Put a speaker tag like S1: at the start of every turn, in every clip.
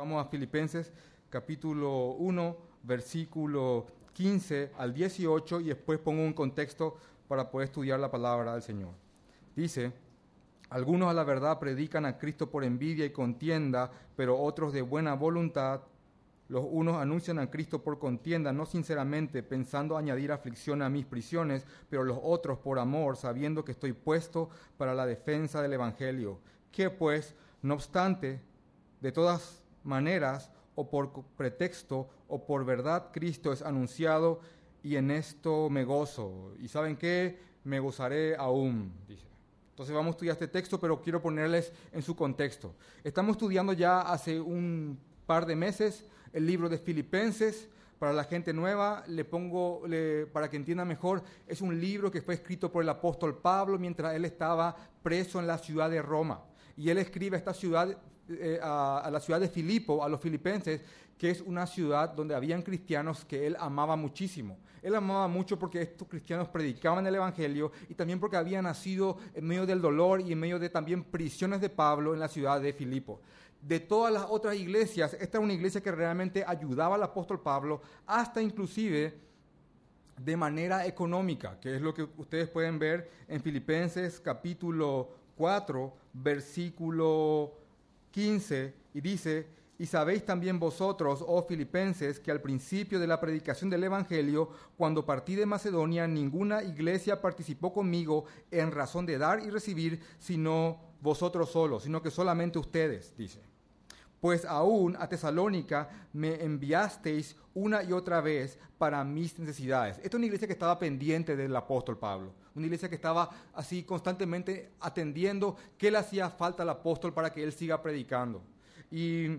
S1: Vamos a Filipenses capítulo 1, versículo 15 al 18 y después pongo un contexto para poder estudiar la palabra del Señor. Dice, algunos a la verdad predican a Cristo por envidia y contienda, pero otros de buena voluntad. Los unos anuncian a Cristo por contienda, no sinceramente, pensando añadir aflicción a mis prisiones, pero los otros por amor, sabiendo que estoy puesto para la defensa del Evangelio. Que pues, no obstante, de todas maneras o por pretexto o por verdad Cristo es anunciado y en esto me gozo. ¿Y saben qué? Me gozaré aún, dice. Entonces vamos a estudiar este texto, pero quiero ponerles en su contexto. Estamos estudiando ya hace un par de meses el libro de Filipenses. Para la gente nueva, le pongo, para que entienda mejor, es un libro que fue escrito por el apóstol Pablo mientras él estaba preso en la ciudad de Roma. Y él escribe esta ciudad eh, a, la ciudad de Filipo, a los filipenses, que es una ciudad donde habían cristianos que él amaba muchísimo. Él amaba mucho porque estos cristianos predicaban el Evangelio y también porque había nacido en medio del dolor y en medio de también prisiones de Pablo en la ciudad de Filipo. De todas las otras iglesias, esta era una iglesia que realmente ayudaba al apóstol Pablo, hasta inclusive de manera económica, que es lo que ustedes pueden ver en Filipenses capítulo 4, versículo 15 y dice, y sabéis también vosotros, oh filipenses, que al principio de la predicación del Evangelio, cuando partí de Macedonia, ninguna iglesia participó conmigo en razón de dar y recibir, sino vosotros solos, sino que solamente ustedes, dice. Pues aún a Tesalónica me enviasteis una y otra vez para mis necesidades. Esta es una iglesia que estaba pendiente del apóstol Pablo, una iglesia que estaba así constantemente atendiendo qué le hacía falta al apóstol para que él siga predicando. Y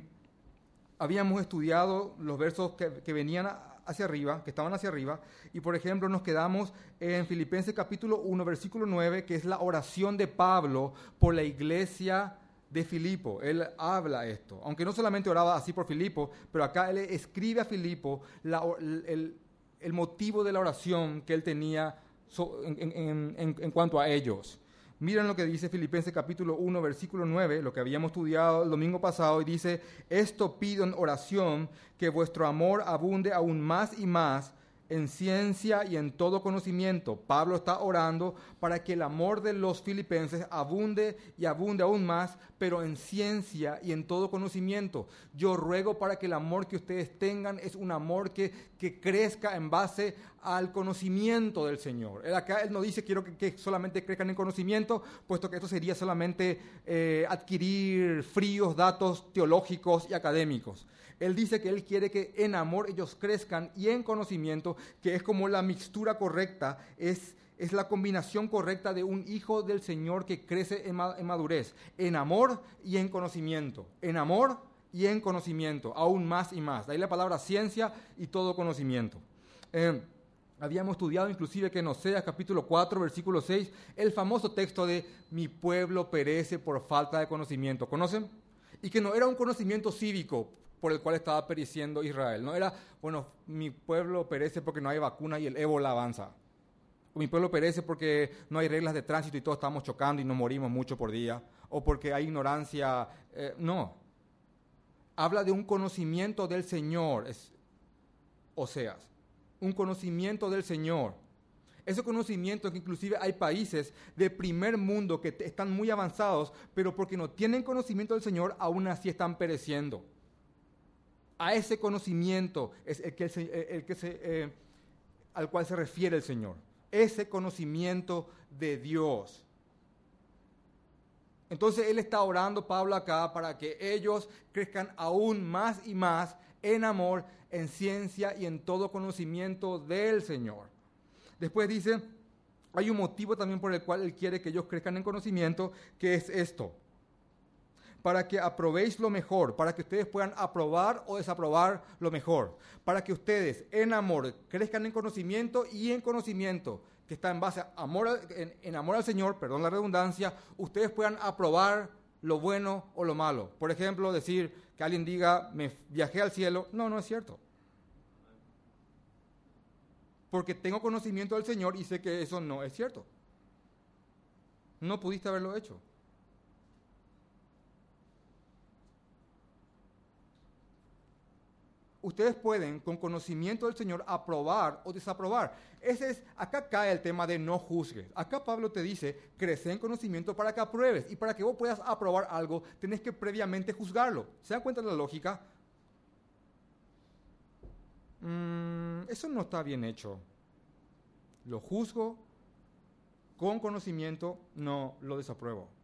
S1: habíamos estudiado los versos que, venían hacia arriba, que estaban hacia arriba, y por ejemplo nos quedamos en Filipenses capítulo 1, versículo 9, que es la oración de Pablo por la iglesia de Filipo. Él habla esto, aunque no solamente oraba así por Filipo, pero acá él escribe a Filipo el, motivo de la oración que él tenía en, cuanto a ellos. Miren lo que dice Filipenses capítulo 1, versículo 9, lo que habíamos estudiado el domingo pasado, y dice, esto pido en oración, que vuestro amor abunde aún más y más en ciencia y en todo conocimiento. Pablo está orando para que el amor de los filipenses abunde y abunde aún más, pero en ciencia y en todo conocimiento. Yo ruego para que el amor que ustedes tengan es un amor que, que crezca en base al conocimiento del Señor. Él acá él no dice quiero que, solamente crezcan en conocimiento, puesto que esto sería solamente eh, adquirir fríos datos teológicos y académicos. Él dice que Él quiere que en amor ellos crezcan y en conocimiento, que es como la mixtura correcta, es, es la combinación correcta de un hijo del Señor que crece en, madurez, en amor y en conocimiento. En amor y en conocimiento, aún más y más. De ahí la palabra ciencia y todo conocimiento. Eh, habíamos estudiado inclusive que en Oseas capítulo 4, versículo 6, el famoso texto de mi pueblo perece por falta de conocimiento. ¿Conocen? Y que no era un conocimiento cívico, por el cual estaba pereciendo Israel. No era, bueno, mi pueblo perece porque no hay vacuna y el ébola avanza. Mi pueblo perece porque no hay reglas de tránsito y todos estamos chocando y nos morimos mucho por día. O porque hay ignorancia. Eh, no. Habla de un conocimiento del Señor, es, Oseas. Un conocimiento del Señor. Ese conocimiento que inclusive hay países de primer mundo que están muy avanzados, pero porque no tienen conocimiento del Señor, aún así están pereciendo. A ese conocimiento el que, se, eh, al cual se refiere el Señor. Ese conocimiento de Dios. Entonces Él está orando, Pablo, acá para que ellos crezcan aún más y más en amor, en ciencia y en todo conocimiento del Señor. Después dice, hay un motivo también por el cual Él quiere que ellos crezcan en conocimiento, que es esto para que aprobéis lo mejor, para que ustedes puedan aprobar o desaprobar lo mejor, para que ustedes en amor crezcan en conocimiento y en conocimiento que está en base a amor, en, amor al Señor, perdón la redundancia, ustedes puedan aprobar lo bueno o lo malo. Por ejemplo, decir que alguien diga, me viajé al cielo, no, no es cierto. Porque tengo conocimiento del Señor y sé que eso no es cierto. No pudiste haberlo hecho. Ustedes pueden, con conocimiento del Señor, aprobar o desaprobar. Ese es, acá cae el tema de no juzgues. Acá Pablo te dice, crece en conocimiento para que apruebes. Y para que vos puedas aprobar algo, tenés que previamente juzgarlo. ¿Se dan cuenta de la lógica? Mm, eso no está bien hecho. Lo juzgo con conocimiento, no lo desapruebo.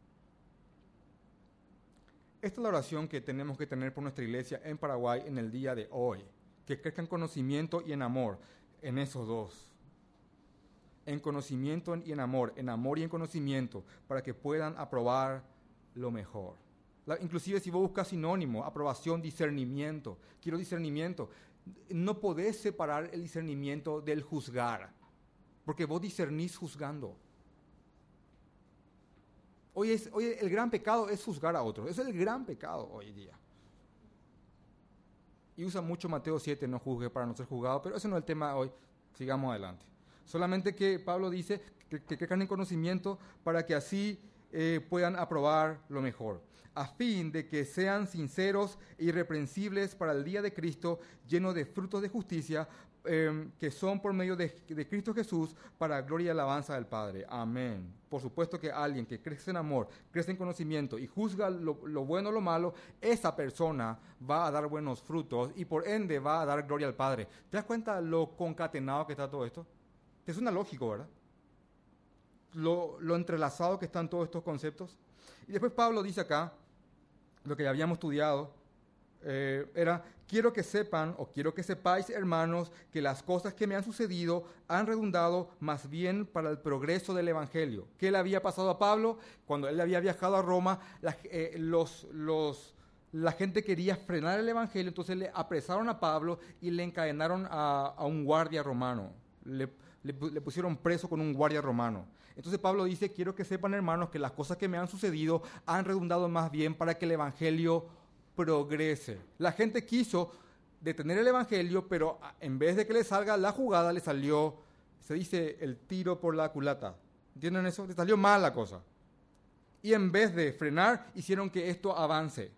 S1: Esta es la oración que tenemos que tener por nuestra iglesia en Paraguay en el día de hoy. Que crezca en conocimiento y en amor, en esos dos. En conocimiento y en amor, en amor y en conocimiento, para que puedan aprobar lo mejor. inclusive si vos buscas sinónimo, aprobación, discernimiento. Quiero discernimiento. No podés separar el discernimiento del juzgar, porque vos discernís juzgando. Hoy, es, hoy el gran pecado es juzgar a otros. Es el gran pecado hoy día. Y usa mucho Mateo 7, no juzgue para no ser juzgado, pero ese no es el tema hoy. Sigamos adelante. Solamente que Pablo dice que, crezcan en conocimiento para que así eh, puedan aprobar lo mejor, a fin de que sean sinceros e irreprensibles para el día de Cristo, llenos de frutos de justicia, Em, que son por medio de, Cristo Jesús para gloria y alabanza del Padre. Amén. Por supuesto que alguien que crece en amor, crece en conocimiento y juzga lo, bueno o lo malo, esa persona va a dar buenos frutos y por ende va a dar gloria al Padre. ¿Te das cuenta lo concatenado que está todo esto? Es una lógico, ¿verdad? Lo, lo entrelazado que están todos estos conceptos. Y después Pablo dice acá, lo que habíamos estudiado, eh, era, quiero que sepan o quiero que sepáis, hermanos, que las cosas que me han sucedido han redundado más bien para el progreso del Evangelio. ¿Qué le había pasado a Pablo? Cuando él había viajado a Roma, la, eh, gente quería frenar el Evangelio, entonces le apresaron a Pablo y le encadenaron a, un guardia romano. Le, pusieron preso con un guardia romano. Entonces Pablo dice, quiero que sepan hermanos que las cosas que me han sucedido han redundado más bien para que el Evangelio progrese. La gente quiso detener el Evangelio, pero en vez de que le salga la jugada, le salió, se dice, el tiro por la culata. ¿Entienden eso? Le salió mal la cosa. Y en vez de frenar, hicieron que esto avance.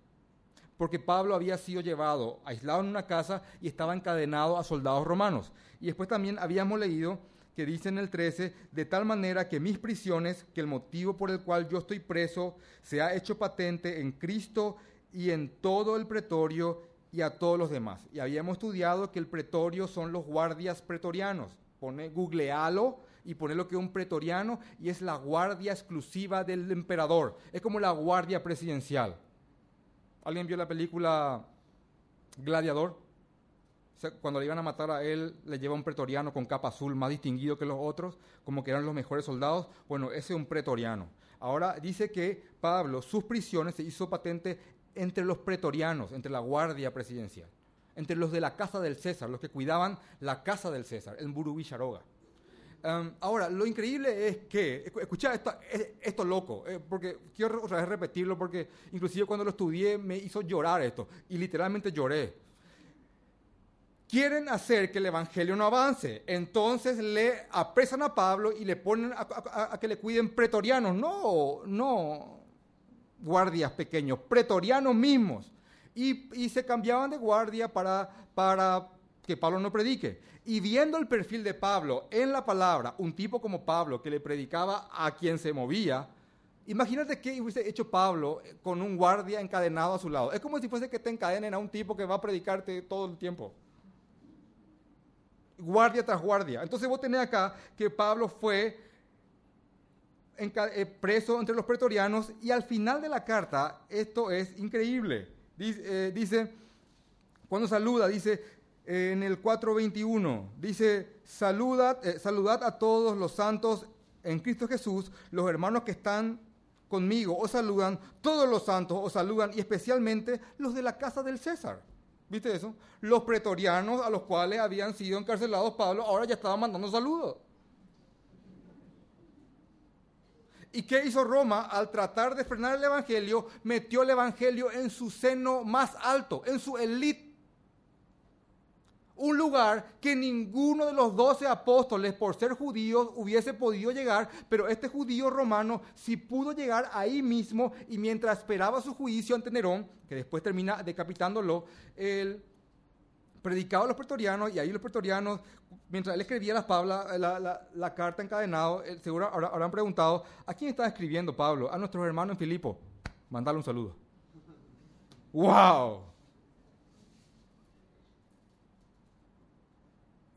S1: Porque Pablo había sido llevado, aislado en una casa y estaba encadenado a soldados romanos. Y después también habíamos leído que dice en el 13, de tal manera que mis prisiones, que el motivo por el cual yo estoy preso, se ha hecho patente en Cristo y en todo el pretorio y a todos los demás. Y habíamos estudiado que el pretorio son los guardias pretorianos. Pone, googlealo y pone lo que es un pretoriano y es la guardia exclusiva del emperador. Es como la guardia presidencial. ¿Alguien vio la película Gladiador? cuando le iban a matar a él, le lleva un pretoriano con capa azul más distinguido que los otros, como que eran los mejores soldados. Bueno, ese es un pretoriano. Ahora dice que Pablo, sus prisiones se hizo patente entre los pretorianos, entre la guardia presidencial, entre los de la casa del César, los que cuidaban la casa del César, el Burubicharoga. Um, ahora, lo increíble es que, escucha esto, esto loco, eh, porque quiero otra vez repetirlo, porque inclusive cuando lo estudié me hizo llorar esto, y literalmente lloré. Quieren hacer que el Evangelio no avance, entonces le apresan a Pablo y le ponen a, a que le cuiden pretorianos. No, no, guardias pequeños, pretorianos mismos, y, se cambiaban de guardia para, para que Pablo no predique. Y viendo el perfil de Pablo en la palabra, un tipo como Pablo que le predicaba a quien se movía, imagínate qué hubiese hecho Pablo con un guardia encadenado a su lado. Es como si fuese que te encadenen a un tipo que va a predicarte todo el tiempo. Guardia tras guardia. Entonces vos tenés acá que Pablo fue eh, preso entre los pretorianos y al final de la carta, esto es increíble. Eh, dice, cuando saluda, dice eh, en el 4.21, dice, saludad, saludad a todos los santos en Cristo Jesús, los hermanos que están conmigo os saludan, todos los santos os saludan y especialmente los de la casa del César. ¿Viste eso? Los pretorianos a los cuales habían sido encarcelados Pablo ahora ya estaban mandando saludos. ¿Y qué hizo Roma al tratar de frenar el Evangelio? Metió el Evangelio en su seno más alto, en su elite. Un lugar que ninguno de los doce apóstoles, por ser judíos, hubiese podido llegar, pero este judío romano sí pudo llegar ahí mismo y mientras esperaba su juicio ante Nerón, que después termina decapitándolo, él predicaba a los pretorianos y ahí los pretorianos, mientras él escribía la, carta encadenado, eh, seguro habrán preguntado, ¿a quién está escribiendo Pablo? A nuestros hermanos en Filipo. Mandale un saludo. ¡Wow!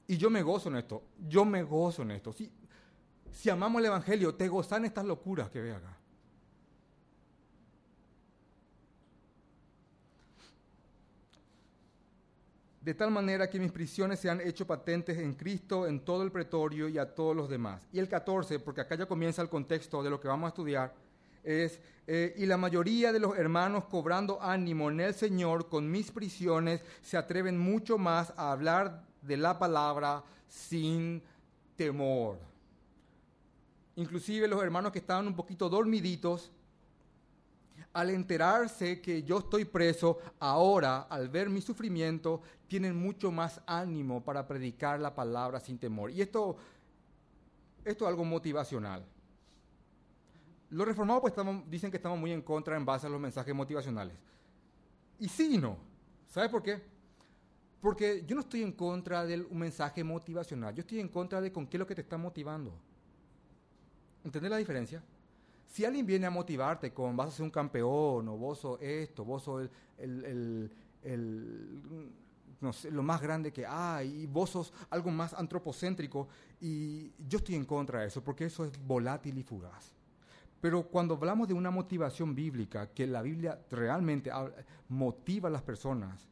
S1: Y yo me gozo en esto, yo me gozo en esto. Si, si amamos el Evangelio, te gozan estas locuras que ve acá. De tal manera que mis prisiones se han hecho patentes en Cristo, en todo el pretorio y a todos los demás. Y el 14, porque acá ya comienza el contexto de lo que vamos a estudiar, es, eh, y la mayoría de los hermanos cobrando ánimo en el Señor con mis prisiones se atreven mucho más a hablar de la palabra sin temor. Inclusive los hermanos que estaban un poquito dormiditos, al enterarse que yo estoy preso, ahora, al ver mi sufrimiento, tienen mucho más ánimo para predicar la palabra sin temor. Y esto, esto es algo motivacional. Los reformados pues, dicen que estamos muy en contra en base a los mensajes motivacionales. Y sí y no. ¿Sabe por qué? Porque yo no estoy en contra de un mensaje motivacional. Yo estoy en contra de con qué es lo que te está motivando. ¿Entendés la diferencia? Si alguien viene a motivarte con vas a ser un campeón, o vos sos esto, vos sos el, no sé, lo más grande que hay, y vos sos algo más antropocéntrico, y yo estoy en contra de eso, porque eso es volátil y fugaz. Pero cuando hablamos de una motivación bíblica, que la Biblia realmente motiva a las personas,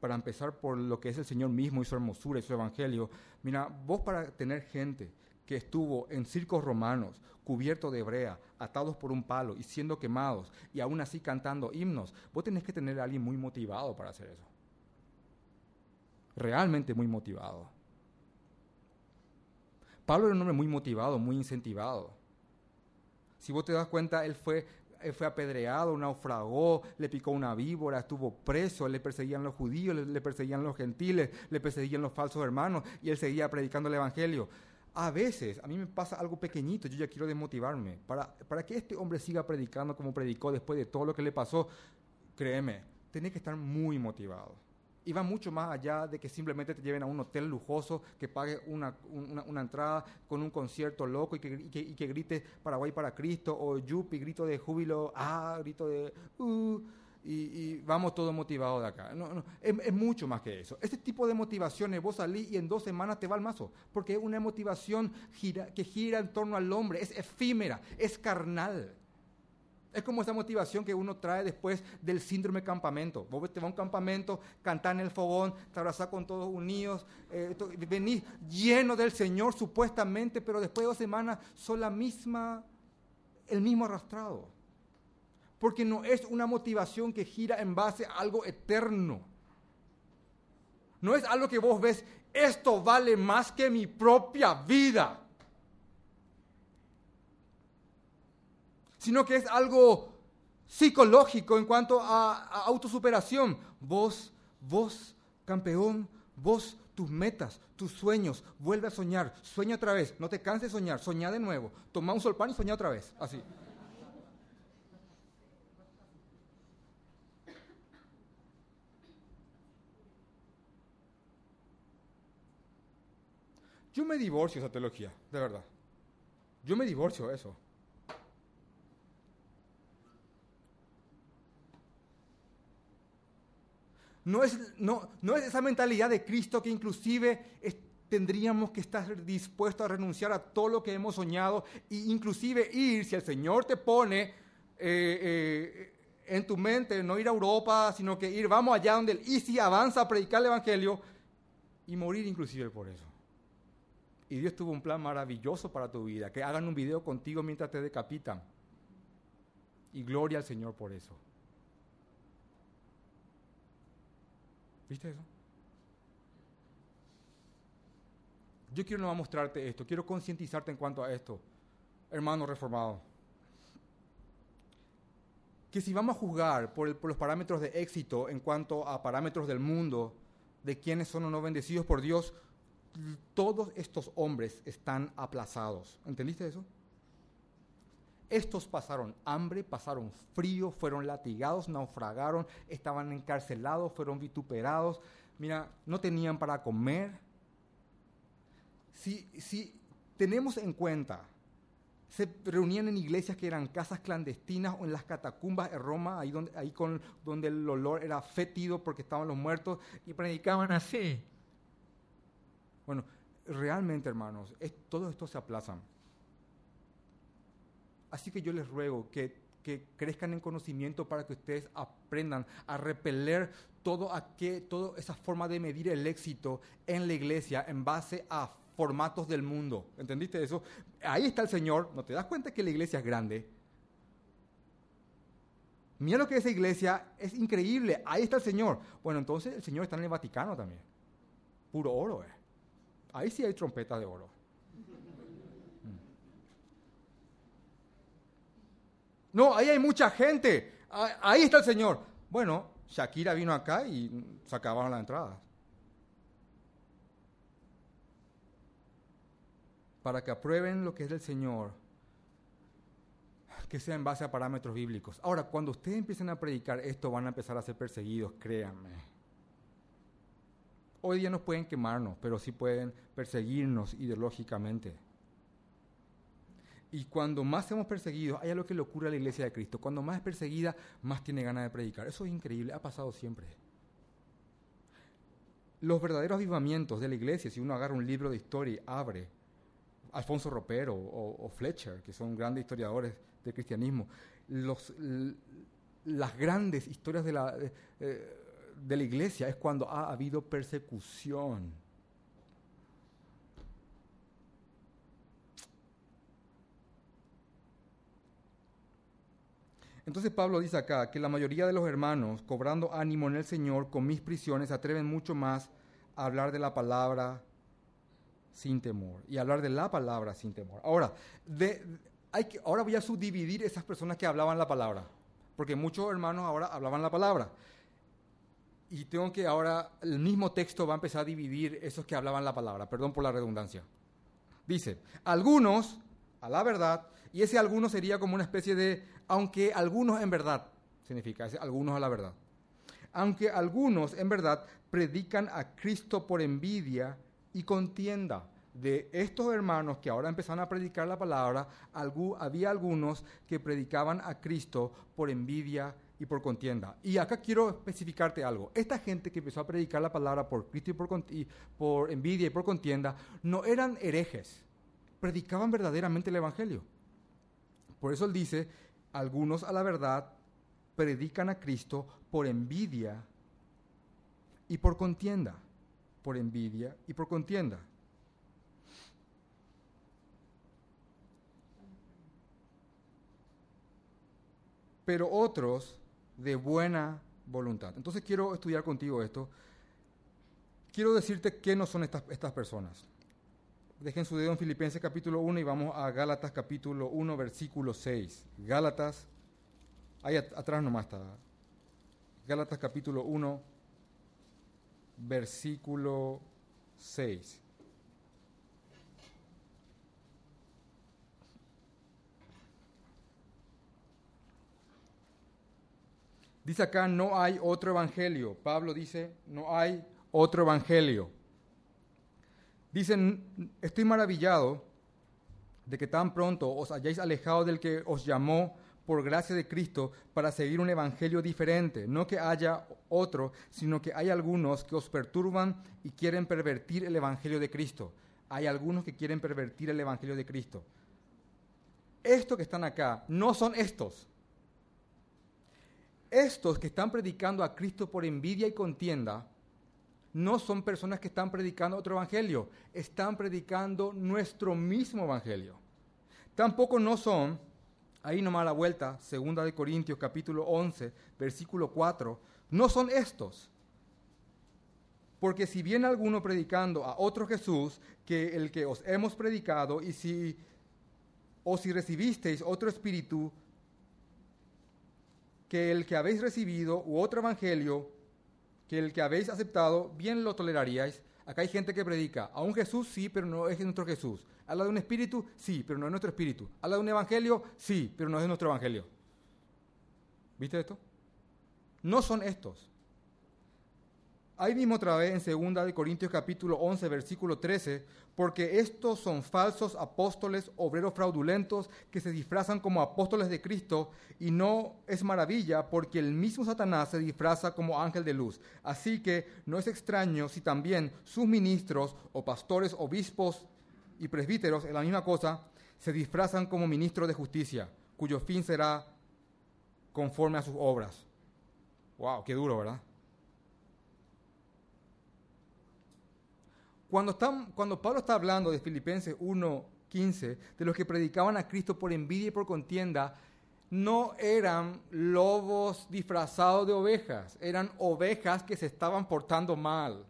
S1: para empezar por lo que es el Señor mismo y su hermosura y su evangelio, mira, vos para tener gente que estuvo en circos romanos, cubierto de brea, atados por un palo y siendo quemados, y aún así cantando himnos, vos tenés que tener a alguien muy motivado para hacer eso. Realmente muy motivado. Pablo era un hombre muy motivado, muy incentivado. Si vos te das cuenta, él fue, fue apedreado, naufragó, le picó una víbora, estuvo preso, le perseguían los judíos, le, le perseguían los gentiles, le perseguían los falsos hermanos, y él seguía predicando el Evangelio. A veces, a mí me pasa algo pequeñito, yo ya quiero desmotivarme. Para, para que este hombre siga predicando como predicó después de todo lo que le pasó, créeme, tiene que estar muy motivado. Y va mucho más allá de que simplemente te lleven a un hotel lujoso, que pague una, una, entrada con un concierto loco y que, y que, grite Paraguay para Cristo, o Yupi, grito de júbilo, ah, grito de... Uh, y, vamos todos motivados de acá. No, no, es, mucho más que eso. Este tipo de motivaciones, vos salís y en dos semanas te va al mazo, porque es una motivación que gira en torno al hombre, es efímera, es carnal. Es como esa motivación que uno trae después del síndrome campamento. Vos te vas a un campamento, cantás en el fogón, te abrazás con todos unidos, eh, venís lleno del Señor supuestamente, pero después de dos semanas son la misma, el mismo arrastrado porque no es una motivación que gira en base a algo eterno. No es algo que vos ves, esto vale más que mi propia vida. Sino que es algo psicológico en cuanto a, autosuperación. Vos, vos, campeón, vos, tus metas, tus sueños, vuelve a soñar, sueña otra vez, no te canses de soñar, soñá de nuevo, toma un solpán y soñá otra vez, así. Yo me divorcio esa teología, de verdad. Yo me divorcio eso. No es, no, no es esa mentalidad de Cristo que inclusive tendríamos que estar dispuestos a renunciar a todo lo que hemos soñado e inclusive ir, si el Señor te pone eh, eh, en tu mente, no ir a Europa, sino que ir, vamos allá donde el si avanza a predicar el Evangelio y morir inclusive por eso. Y Dios tuvo un plan maravilloso para tu vida, que hagan un video contigo mientras te decapitan. Y gloria al Señor por eso. ¿Viste eso? Yo quiero no mostrarte esto, quiero concientizarte en cuanto a esto, hermano reformado. Que si vamos a juzgar por, por, los parámetros de éxito en cuanto a parámetros del mundo, de quienes son o no bendecidos por Dios, todos estos hombres están aplazados. ¿Entendiste eso? Estos pasaron hambre, pasaron frío, fueron latigados, naufragaron, estaban encarcelados, fueron vituperados. Mira, no tenían para comer. Si, si tenemos en cuenta, se reunían en iglesias que eran casas clandestinas o en las catacumbas de Roma, ahí donde, ahí con, donde el olor era fétido porque estaban los muertos, y predicaban así. Bueno, realmente, hermanos, es, todo esto se aplazan. Así que yo les ruego que, crezcan en conocimiento para que ustedes aprendan a repeler todo aquel, toda esa forma de medir el éxito en la iglesia en base a formatos del mundo. ¿Entendiste eso? Ahí está el Señor. ¿No te das cuenta que la iglesia es grande? Mira lo que es esa iglesia, es increíble. Ahí está el Señor. Bueno, entonces el Señor está en el Vaticano también. Puro oro, eh. Ahí sí hay trompetas de oro. No, ahí hay mucha gente. Ahí está el Señor. Bueno, Shakira vino acá y se acabaron las entradas. Para que aprueben lo que es del Señor, que sea en base a parámetros bíblicos. Ahora, cuando ustedes empiecen a predicar esto, van a empezar a ser perseguidos, créanme. Hoy día no pueden quemarnos, pero sí pueden perseguirnos ideológicamente. Y cuando más seamos perseguidos, hay algo que le ocurre a la iglesia de Cristo. Cuando más es perseguida, más tiene ganas de predicar. Eso es increíble, ha pasado siempre. Los verdaderos avivamientos de la iglesia, si uno agarra un libro de historia y abre, Alfonso Ropero o, Fletcher, que son grandes historiadores del cristianismo, las grandes historias de la, eh, de la iglesia es cuando ha habido persecución Entonces Pablo dice acá que la mayoría de los hermanos, cobrando ánimo en el Señor con mis prisiones, atreven mucho más a hablar de la palabra sin temor y hablar de la palabra sin temor. Ahora, hay que, ahora voy a subdividir esas personas que hablaban la palabra, porque muchos hermanos ahora hablaban la palabra. Y tengo que ahora, el mismo texto va a empezar a dividir esos que hablaban la palabra, perdón por la redundancia. Dice, algunos, a la verdad, y ese algunos sería como una especie de aunque algunos en verdad, significa, algunos a la verdad, aunque algunos en verdad predican a Cristo por envidia y contienda. De estos hermanos que ahora empezaron a predicar la palabra, había algunos que predicaban a Cristo por envidia y por contienda. Y acá quiero especificarte algo. Esta gente que empezó a predicar la palabra por Cristo y por, envidia y por contienda, no eran herejes, predicaban verdaderamente el Evangelio. Por eso él dice algunos a la verdad predican a Cristo por envidia y por contienda, por envidia y por contienda. Pero otros de buena voluntad. Entonces quiero estudiar contigo esto. Quiero decirte qué no son estas, estas personas. Dejen su dedo en Filipenses capítulo 1 y vamos a Gálatas capítulo 1, versículo 6. Gálatas, ahí atrás nomás está. Gálatas capítulo 1, versículo 6. Dice acá, no hay otro evangelio. Pablo dice, no hay otro evangelio. Dicen, estoy maravillado de que tan pronto os hayáis alejado del que os llamó por gracia de Cristo para seguir un evangelio diferente. No que haya otro, sino que hay algunos que os perturban y quieren pervertir el evangelio de Cristo. Hay algunos que quieren pervertir el evangelio de Cristo. Estos que están acá no son estos. Estos que están predicando a Cristo por envidia y contienda no son personas que están predicando otro evangelio, están predicando nuestro mismo evangelio. Tampoco no son, ahí nomás la vuelta, segunda de Corintios capítulo 11, versículo 4, no son estos. Porque si viene alguno predicando a otro Jesús que el que os hemos predicado, y si o si recibisteis otro espíritu que el que habéis recibido, u otro evangelio, que el que habéis aceptado, bien lo toleraríais. Acá hay gente que predica a un Jesús, sí, pero no es nuestro Jesús. Habla de un espíritu, sí, pero no es nuestro espíritu. Habla de un evangelio, sí, pero no es nuestro evangelio. ¿Viste esto? No son estos. Ahí mismo otra vez en 2 de Corintios capítulo 11 versículo 13, porque estos son falsos apóstoles, obreros fraudulentos, que se disfrazan como apóstoles de Cristo, y no es maravilla, porque el mismo Satanás se disfraza como ángel de luz. Así que no es extraño si también sus ministros o pastores, obispos y presbíteros, en la misma cosa, se disfrazan como ministros de justicia, cuyo fin será conforme a sus obras. Wow, qué duro, ¿verdad? Cuando, cuando Pablo está hablando de Filipenses 1.15, de los que predicaban a Cristo por envidia y por contienda, no eran lobos disfrazados de ovejas, eran ovejas que se estaban portando mal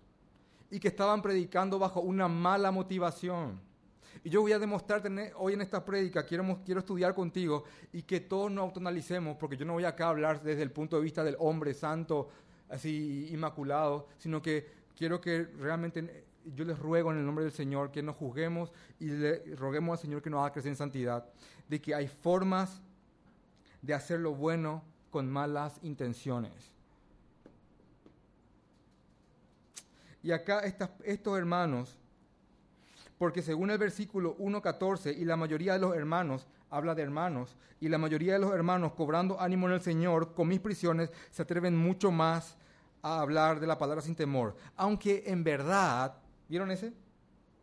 S1: y que estaban predicando bajo una mala motivación. Y yo voy a demostrarte hoy en esta prédica, quiero, quiero estudiar contigo y que todos nos autonalicemos, porque yo no voy acá a hablar desde el punto de vista del hombre santo, así inmaculado, sino que quiero que realmente yo les ruego en el nombre del Señor que nos juzguemos y le roguemos al Señor que nos haga crecer en santidad, de que hay formas de hacer lo bueno con malas intenciones. Y acá estos hermanos, porque según el versículo 1.14, y la mayoría de los hermanos, habla de hermanos, y la mayoría de los hermanos, cobrando ánimo en el Señor, con mis prisiones, se atreven mucho más a hablar de la palabra sin temor. Aunque en verdad ¿Vieron ese?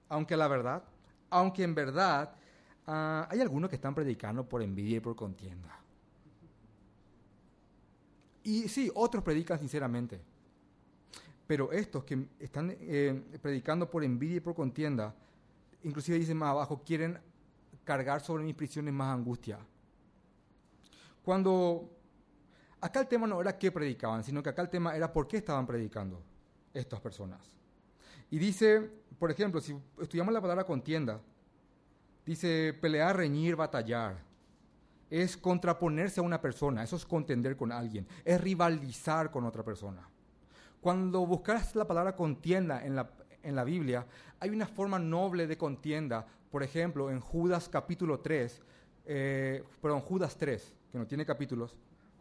S1: Aunque la verdad, aunque en verdad ah, hay algunos que están predicando por envidia y por contienda. Y sí, otros predican sinceramente. Pero estos que están eh, predicando por envidia y por contienda, inclusive dicen más abajo, quieren cargar sobre mis prisiones más angustia. Cuando acá el tema no era qué predicaban, sino que acá el tema era por qué estaban predicando estas personas. Y dice, por ejemplo, si estudiamos la palabra contienda, dice pelear, reñir, batallar. Es contraponerse a una persona, eso es contender con alguien, es rivalizar con otra persona. Cuando buscas la palabra contienda en la, en la Biblia, hay una forma noble de contienda. Por ejemplo, en Judas capítulo 3, eh, perdón, Judas 3, que no tiene capítulos,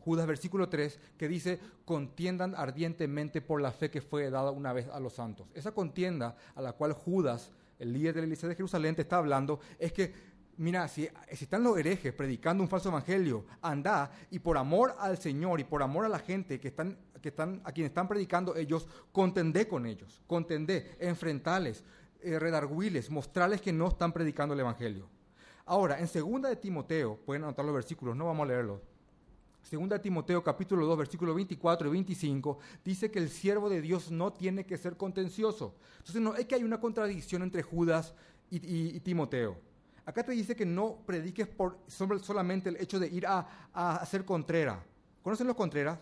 S1: Judas versículo 3, que dice, contiendan ardientemente por la fe que fue dada una vez a los santos. Esa contienda a la cual Judas, el líder de la iglesia de Jerusalén, te está hablando, es que, mira, si, están los herejes predicando un falso evangelio, anda y por amor al Señor y por amor a la gente que están, que están, a quienes están predicando ellos, contendé con ellos, contendé, enfrentales, eh, redarguiles, mostrarles que no están predicando el evangelio. Ahora, en segunda de Timoteo, pueden anotar los versículos, no vamos a leerlos Segunda Timoteo capítulo 2, versículos 24 y 25, dice que el siervo de Dios no tiene que ser contencioso. Entonces no es que hay una contradicción entre Judas y, Timoteo. Acá te dice que no prediques por solamente el hecho de ir a, a hacer contrera. ¿Conocen los contreras?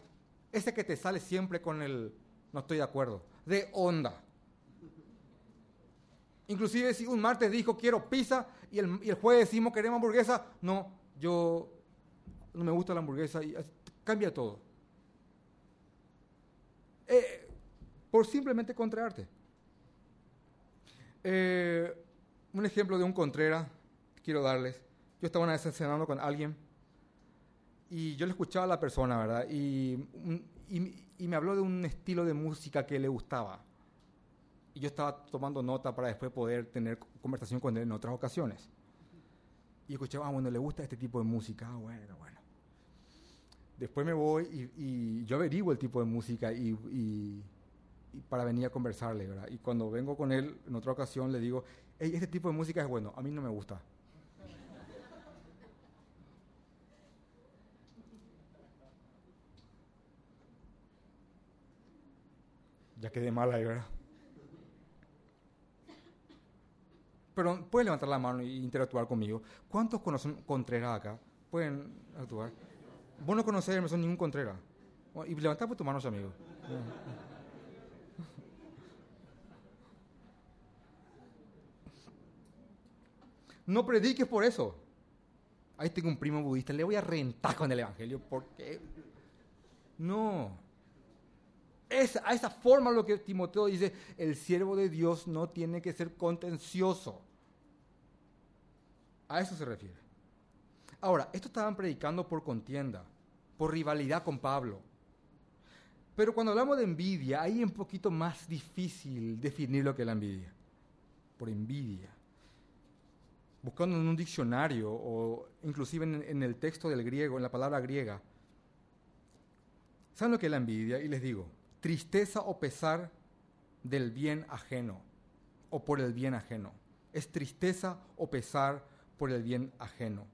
S1: Ese que te sale siempre con el no estoy de acuerdo, de onda. Inclusive si un martes dijo quiero pizza y el, y el jueves decimos queremos hamburguesa, no, yo no me gusta la hamburguesa, y cambia todo. Eh, por simplemente contraarte. Eh, un ejemplo de un contrera quiero darles. Yo estaba una vez cenando con alguien y yo le escuchaba a la persona, ¿verdad? Y, y, me habló de un estilo de música que le gustaba. Y yo estaba tomando nota para después poder tener conversación con él en otras ocasiones. Y escuchaba, ah, bueno, le gusta este tipo de música. Ah, bueno, bueno. Después me voy y, yo averiguo el tipo de música y, para venir a conversarle, ¿verdad? Y cuando vengo con él en otra ocasión le digo, hey, este tipo de música es bueno, a mí no me gusta. Ya quedé mal ahí, ¿verdad? Pero pueden levantar la mano e interactuar conmigo. ¿Cuántos conocen Contreras acá? Pueden actuar. Vos no conocés a Emerson ningún Contreras. Y levantá por tu mano, amigo. No prediques por eso. Ahí tengo un primo budista, le voy a rentar con el Evangelio porque... No. Es a esa forma lo que Timoteo dice, el siervo de Dios no tiene que ser contencioso. A eso se refiere. Ahora, esto estaban predicando por contienda, por rivalidad con Pablo. Pero cuando hablamos de envidia, ahí es un poquito más difícil definir lo que es la envidia. Por envidia. Buscando en un diccionario o inclusive en, en el texto del griego, en la palabra griega, ¿saben lo que es la envidia? Y les digo, tristeza o pesar del bien ajeno o por el bien ajeno. Es tristeza o pesar por el bien ajeno.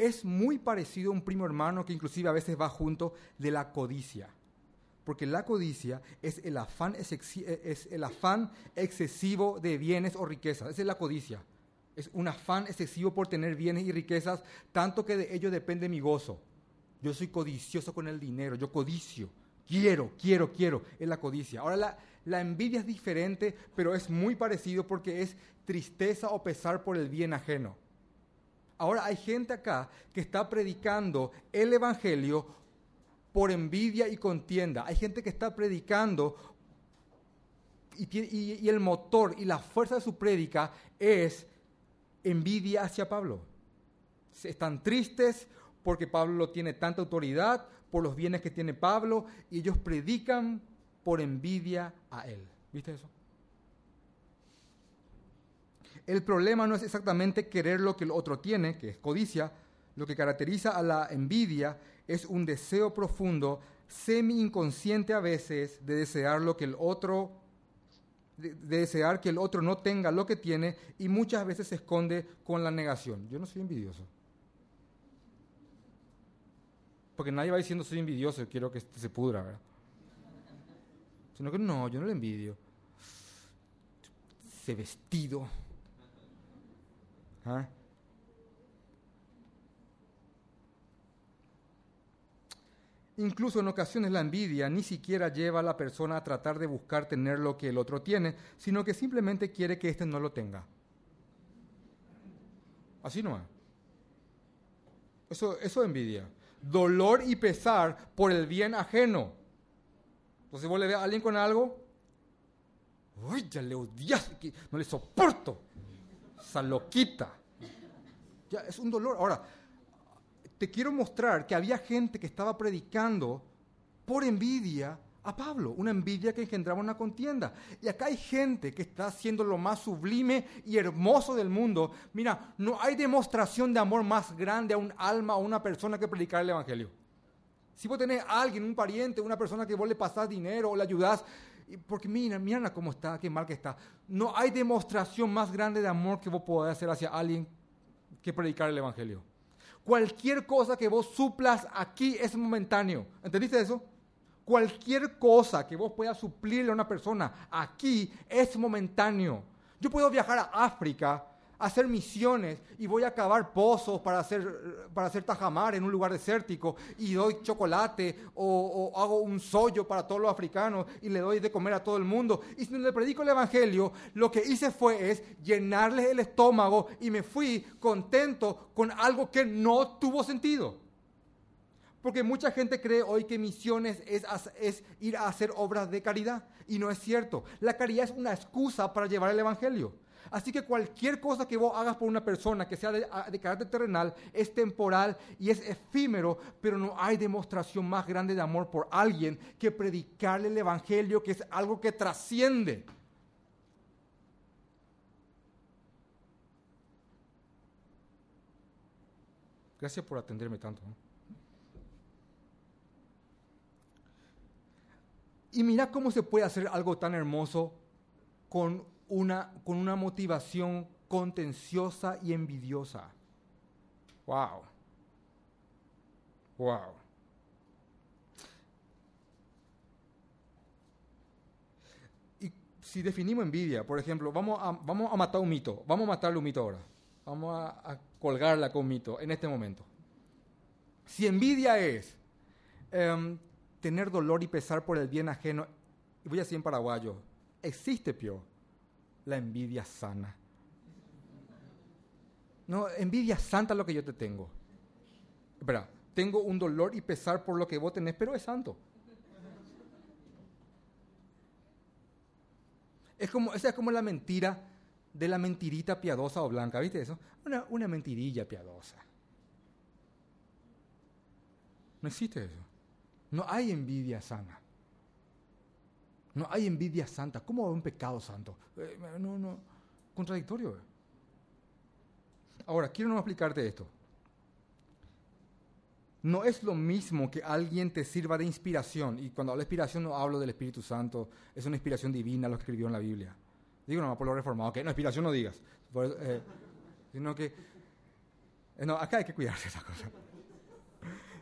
S1: Es muy parecido a un primo hermano que inclusive a veces va junto de la codicia. Porque la codicia es el afán, es el afán excesivo de bienes o riquezas. Esa es la codicia. Es un afán excesivo por tener bienes y riquezas, tanto que de ello depende mi gozo. Yo soy codicioso con el dinero, yo codicio. Quiero, quiero, quiero. Es la codicia. Ahora la envidia es diferente, pero es muy parecido porque es tristeza o pesar por el bien ajeno. Ahora hay gente acá que está predicando el Evangelio por envidia y contienda. Hay gente que está predicando y, el motor y la fuerza de su prédica es envidia hacia Pablo. Están tristes porque Pablo tiene tanta autoridad, por los bienes que tiene Pablo, y ellos predican por envidia a él. ¿Viste eso? El problema no es exactamente querer lo que el otro tiene, que es codicia. Lo que caracteriza a la envidia es un deseo profundo, semi inconsciente a veces, de desear lo que el otro de, desear que el otro no tenga lo que tiene y muchas veces se esconde con la negación. Yo no soy envidioso. Porque nadie va diciendo soy envidioso, quiero que se pudra, ¿verdad? Sino que no, yo no le envidio. Ese vestido. Incluso en ocasiones la envidia ni siquiera lleva a la persona a tratar de buscar tener lo que el otro tiene, sino que simplemente quiere que éste no lo tenga. Así no es. Eso, eso es envidia. Dolor y pesar por el bien ajeno. Entonces vos le ves a alguien con algo, uy, ya le odias, no le soporto. Esa loquita. Ya es un dolor. Ahora, te quiero mostrar que había gente que estaba predicando por envidia a Pablo, una envidia que engendraba una contienda. Y acá hay gente que está haciendo lo más sublime y hermoso del mundo. Mira, no hay demostración de amor más grande a un alma o una persona que predicar el Evangelio. Si vos tenés a alguien, un pariente, una persona que vos le pasás dinero o le ayudás, porque mira, mira cómo está, qué mal que está. No hay demostración más grande de amor que vos podés hacer hacia alguien que predicar el Evangelio. Cualquier cosa que vos suplas aquí es momentáneo. ¿Entendiste eso? Cualquier cosa que vos puedas suplirle a una persona aquí es momentáneo. Yo puedo viajar a África hacer misiones y voy a cavar pozos para hacer, para hacer tajamar en un lugar desértico y doy chocolate o, hago un sollo para todos los africanos y le doy de comer a todo el mundo. Y si no le predico el Evangelio, lo que hice fue es llenarles el estómago y me fui contento con algo que no tuvo sentido. Porque mucha gente cree hoy que misiones es, es, ir a hacer obras de caridad. Y no es cierto. La caridad es una excusa para llevar el Evangelio. Así que cualquier cosa que vos hagas por una persona que sea de, carácter terrenal es temporal y es efímero, pero no hay demostración más grande de amor por alguien que predicarle el Evangelio, que es algo que trasciende. Gracias por atenderme tanto. Y mira cómo se puede hacer algo tan hermoso con una, con una motivación contenciosa y envidiosa. Wow. Wow. Y si definimos envidia, por ejemplo, vamos a, vamos a matar un mito, vamos a matarle un mito ahora. Vamos a, colgarla con mito en este momento. Si envidia es em, tener dolor y pesar por el bien ajeno, voy a decir en paraguayo, existe peor la envidia sana. No, envidia santa lo que yo te tengo. Espera, tengo un dolor y pesar por lo que vos tenés, pero es santo. Es como, esa es como la mentira de la mentirita piadosa o blanca, ¿viste eso? Una, una mentirilla piadosa. No existe eso. No hay envidia sana. No hay envidia santa. ¿Cómo va un pecado santo? Eh, no, no. Contradictorio. Ahora, quiero no explicarte esto. No es lo mismo que alguien te sirva de inspiración. Y cuando hablo de inspiración no hablo del Espíritu Santo. Es una inspiración divina lo que escribió en la Biblia. Digo nomás por lo reformado. Que no, inspiración no digas. Eh, sino que... Eh, no, acá hay que cuidarse esa cosa.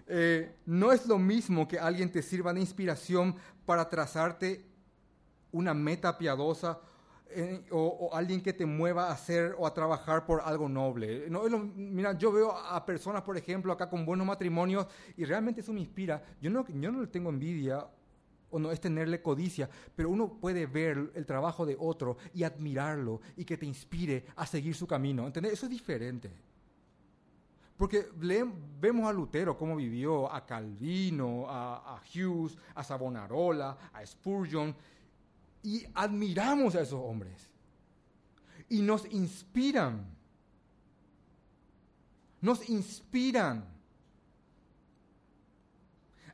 S1: Eh, no es lo mismo que alguien te sirva de inspiración para trazarte una meta piadosa eh, o, alguien que te mueva a hacer o a trabajar por algo noble. No, mira, yo veo a personas, por ejemplo, acá con buenos matrimonios y realmente eso me inspira. Yo no, yo no le tengo envidia o no es tenerle codicia, pero uno puede ver el trabajo de otro y admirarlo y que te inspire a seguir su camino. ¿Entendés? Eso es diferente. Porque vemos a Lutero cómo vivió, a Calvino, a, Hughes, a Savonarola, a Spurgeon, y admiramos a esos hombres. Y nos inspiran. Nos inspiran.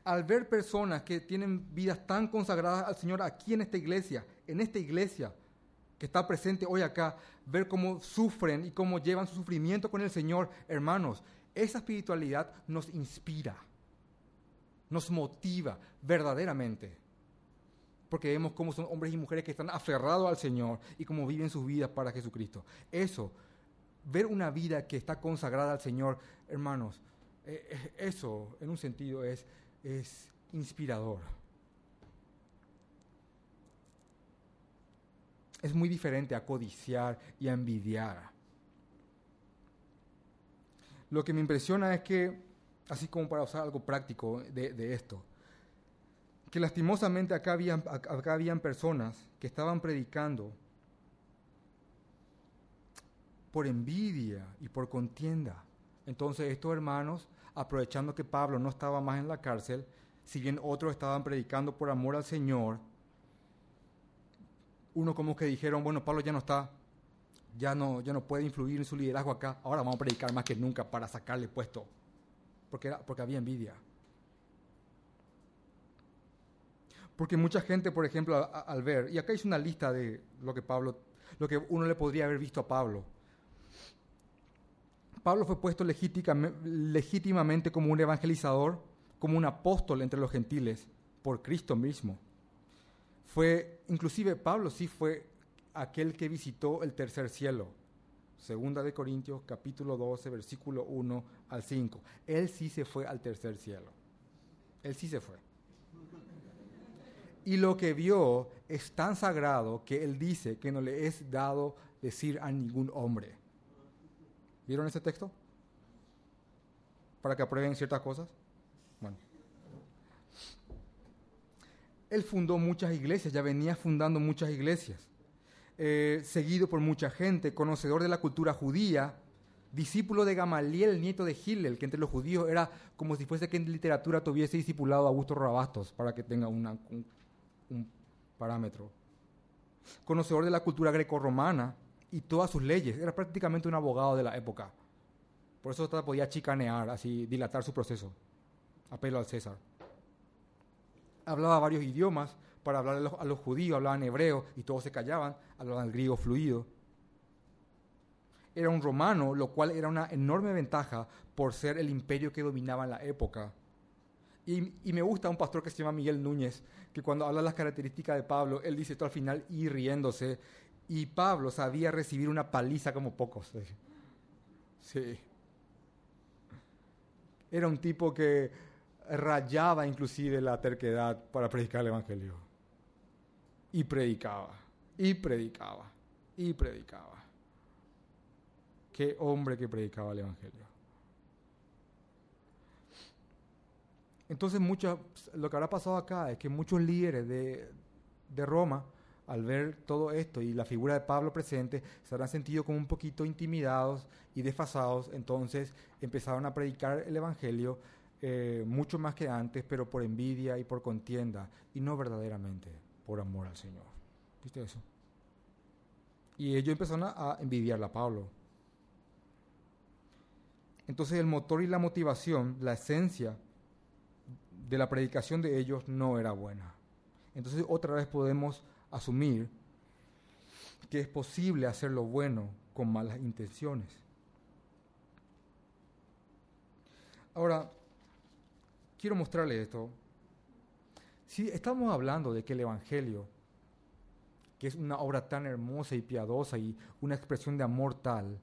S1: Al ver personas que tienen vidas tan consagradas al Señor aquí en esta iglesia, en esta iglesia que está presente hoy acá, ver cómo sufren y cómo llevan su sufrimiento con el Señor, hermanos, esa espiritualidad nos inspira, nos motiva verdaderamente. Porque vemos cómo son hombres y mujeres que están aferrados al Señor y cómo viven sus vidas para Jesucristo. Eso, ver una vida que está consagrada al Señor, hermanos, eh, eh, eso en un sentido es, es inspirador. Es muy diferente a codiciar y a envidiar. Lo que me impresiona es que, así como para usar algo práctico de, esto, que lastimosamente acá habían, acá habían personas que estaban predicando por envidia y por contienda. Entonces estos hermanos, aprovechando que Pablo no estaba más en la cárcel, si bien otros estaban predicando por amor al Señor, uno como que dijeron, bueno, Pablo ya no está, ya no, ya no puede influir en su liderazgo acá, ahora vamos a predicar más que nunca para sacarle puesto, porque, porque había envidia. Porque mucha gente, por ejemplo, al, ver, y acá hice una lista de lo que Pablo, lo que uno le podría haber visto a Pablo. Pablo fue puesto legítimamente como un evangelizador, como un apóstol entre los gentiles, por Cristo mismo. Fue, inclusive Pablo sí fue aquel que visitó el tercer cielo. Segunda de Corintios, capítulo 12, versículo 1 al 5. Él sí se fue al tercer cielo. Él sí se fue. Y lo que vio es tan sagrado que él dice que no le es dado decir a ningún hombre. ¿Vieron ese texto? Para que aprueben ciertas cosas. Bueno. Él fundó muchas iglesias, ya venía fundando muchas iglesias. Eh, seguido por mucha gente, conocedor de la cultura judía, discípulo de Gamaliel, nieto de Hillel, que entre los judíos era como si fuese que en literatura tuviese discipulado a Augusto Rabastos, para que tenga un, un parámetro. Conocedor de la cultura grecorromana y todas sus leyes, era prácticamente un abogado de la época. Por eso podía chicanear, así dilatar su proceso. Apelo al César. Hablaba varios idiomas, para hablar a los, judíos, hablaban hebreo y todos se callaban, hablaban griego fluido. Era un romano, lo cual era una enorme ventaja por ser el imperio que dominaba en la época. Y, me gusta un pastor que se llama Miguel Núñez, que cuando habla las características de Pablo, él dice esto al final y riéndose. Y Pablo sabía recibir una paliza como pocos. Sí. Era un tipo que rayaba inclusive la terquedad para predicar el Evangelio y predicaba, y predicaba, y predicaba. Qué hombre que predicaba el Evangelio. Entonces, lo que habrá pasado acá es que muchos líderes de, de Roma, al ver todo esto y la figura de Pablo presente, se habrán sentido como un poquito intimidados y desfasados, entonces empezaron a predicar el Evangelio eh, mucho más que antes, pero por envidia y por contienda, y no verdaderamente por amor al Señor. ¿Viste eso? Y ellos empezaron a envidiarla a Pablo. Entonces el motor y la motivación, la esencia de la predicación de ellos no era buena. Entonces otra vez podemos asumir que es posible hacer lo bueno con malas intenciones. Ahora, quiero mostrarle esto. Si estamos hablando de que el Evangelio, que es una obra tan hermosa y piadosa y una expresión de amor tal,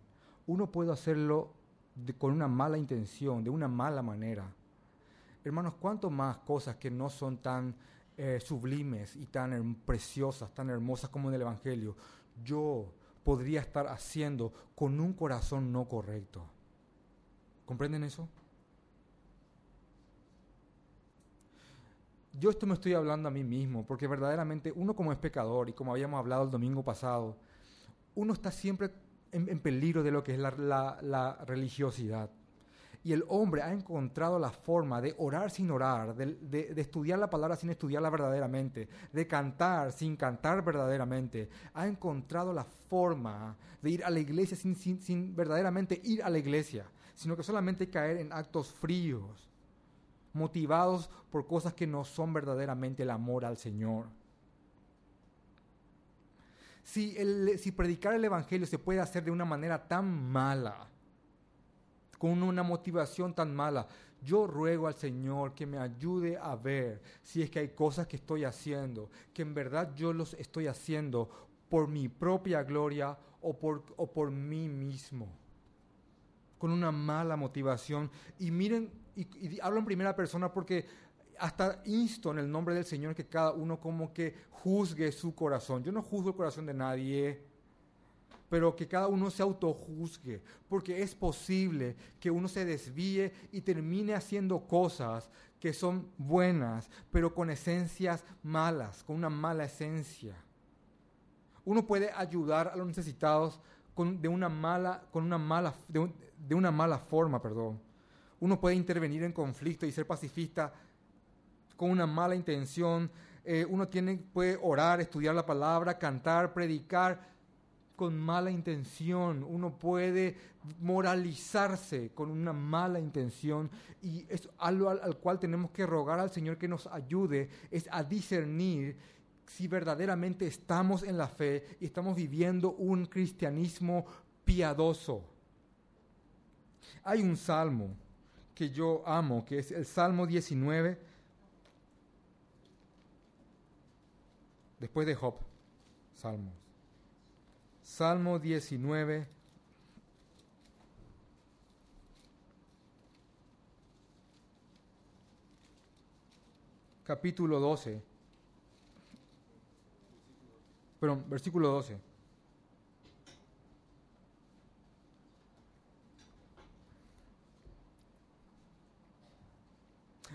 S1: uno puede hacerlo con una mala intención, de una mala manera. Hermanos, ¿cuánto más cosas que no son tan eh, sublimes y tan preciosas, tan hermosas como en el Evangelio, yo podría estar haciendo con un corazón no correcto? ¿Comprenden eso? Yo esto me estoy hablando a mí mismo, porque verdaderamente uno como es pecador, y como habíamos hablado el domingo pasado, uno está siempre en, peligro de lo que es la, religiosidad. Y el hombre ha encontrado la forma de orar sin orar, de, estudiar la palabra sin estudiarla verdaderamente, de cantar sin cantar verdaderamente. Ha encontrado la forma de ir a la iglesia sin, verdaderamente ir a la iglesia, sino que solamente caer en actos fríos, motivados por cosas que no son verdaderamente el amor al Señor. Si predicar el Evangelio se puede hacer de una manera tan mala, con una motivación tan mala, yo ruego al Señor que me ayude a ver si es que hay cosas que estoy haciendo, que en verdad yo los estoy haciendo por mi propia gloria o por, o por mí mismo, con una mala motivación. Y miren, y hablo en primera persona porque hasta insto en el nombre del Señor que cada uno como que juzgue su corazón. Yo no juzgo el corazón de nadie, pero que cada uno se autojuzgue, porque es posible que uno se desvíe y termine haciendo cosas que son buenas, pero con esencias malas, con una mala esencia. Uno puede ayudar a los necesitados con, de una mala, con una mala, de una mala forma, perdón. Uno puede intervenir en conflicto y ser pacifista con una mala intención. Eh, uno tiene, puede orar, estudiar la palabra, cantar, predicar con mala intención. Uno puede moralizarse con una mala intención. Y es algo al, al cual tenemos que rogar al Señor que nos ayude, es a discernir si verdaderamente estamos en la fe y estamos viviendo un cristianismo piadoso. Hay un salmo que yo amo, que es el Salmo 19, Después de Job, Salmos. Salmo 19. Capítulo 12. Perdón, versículo 12.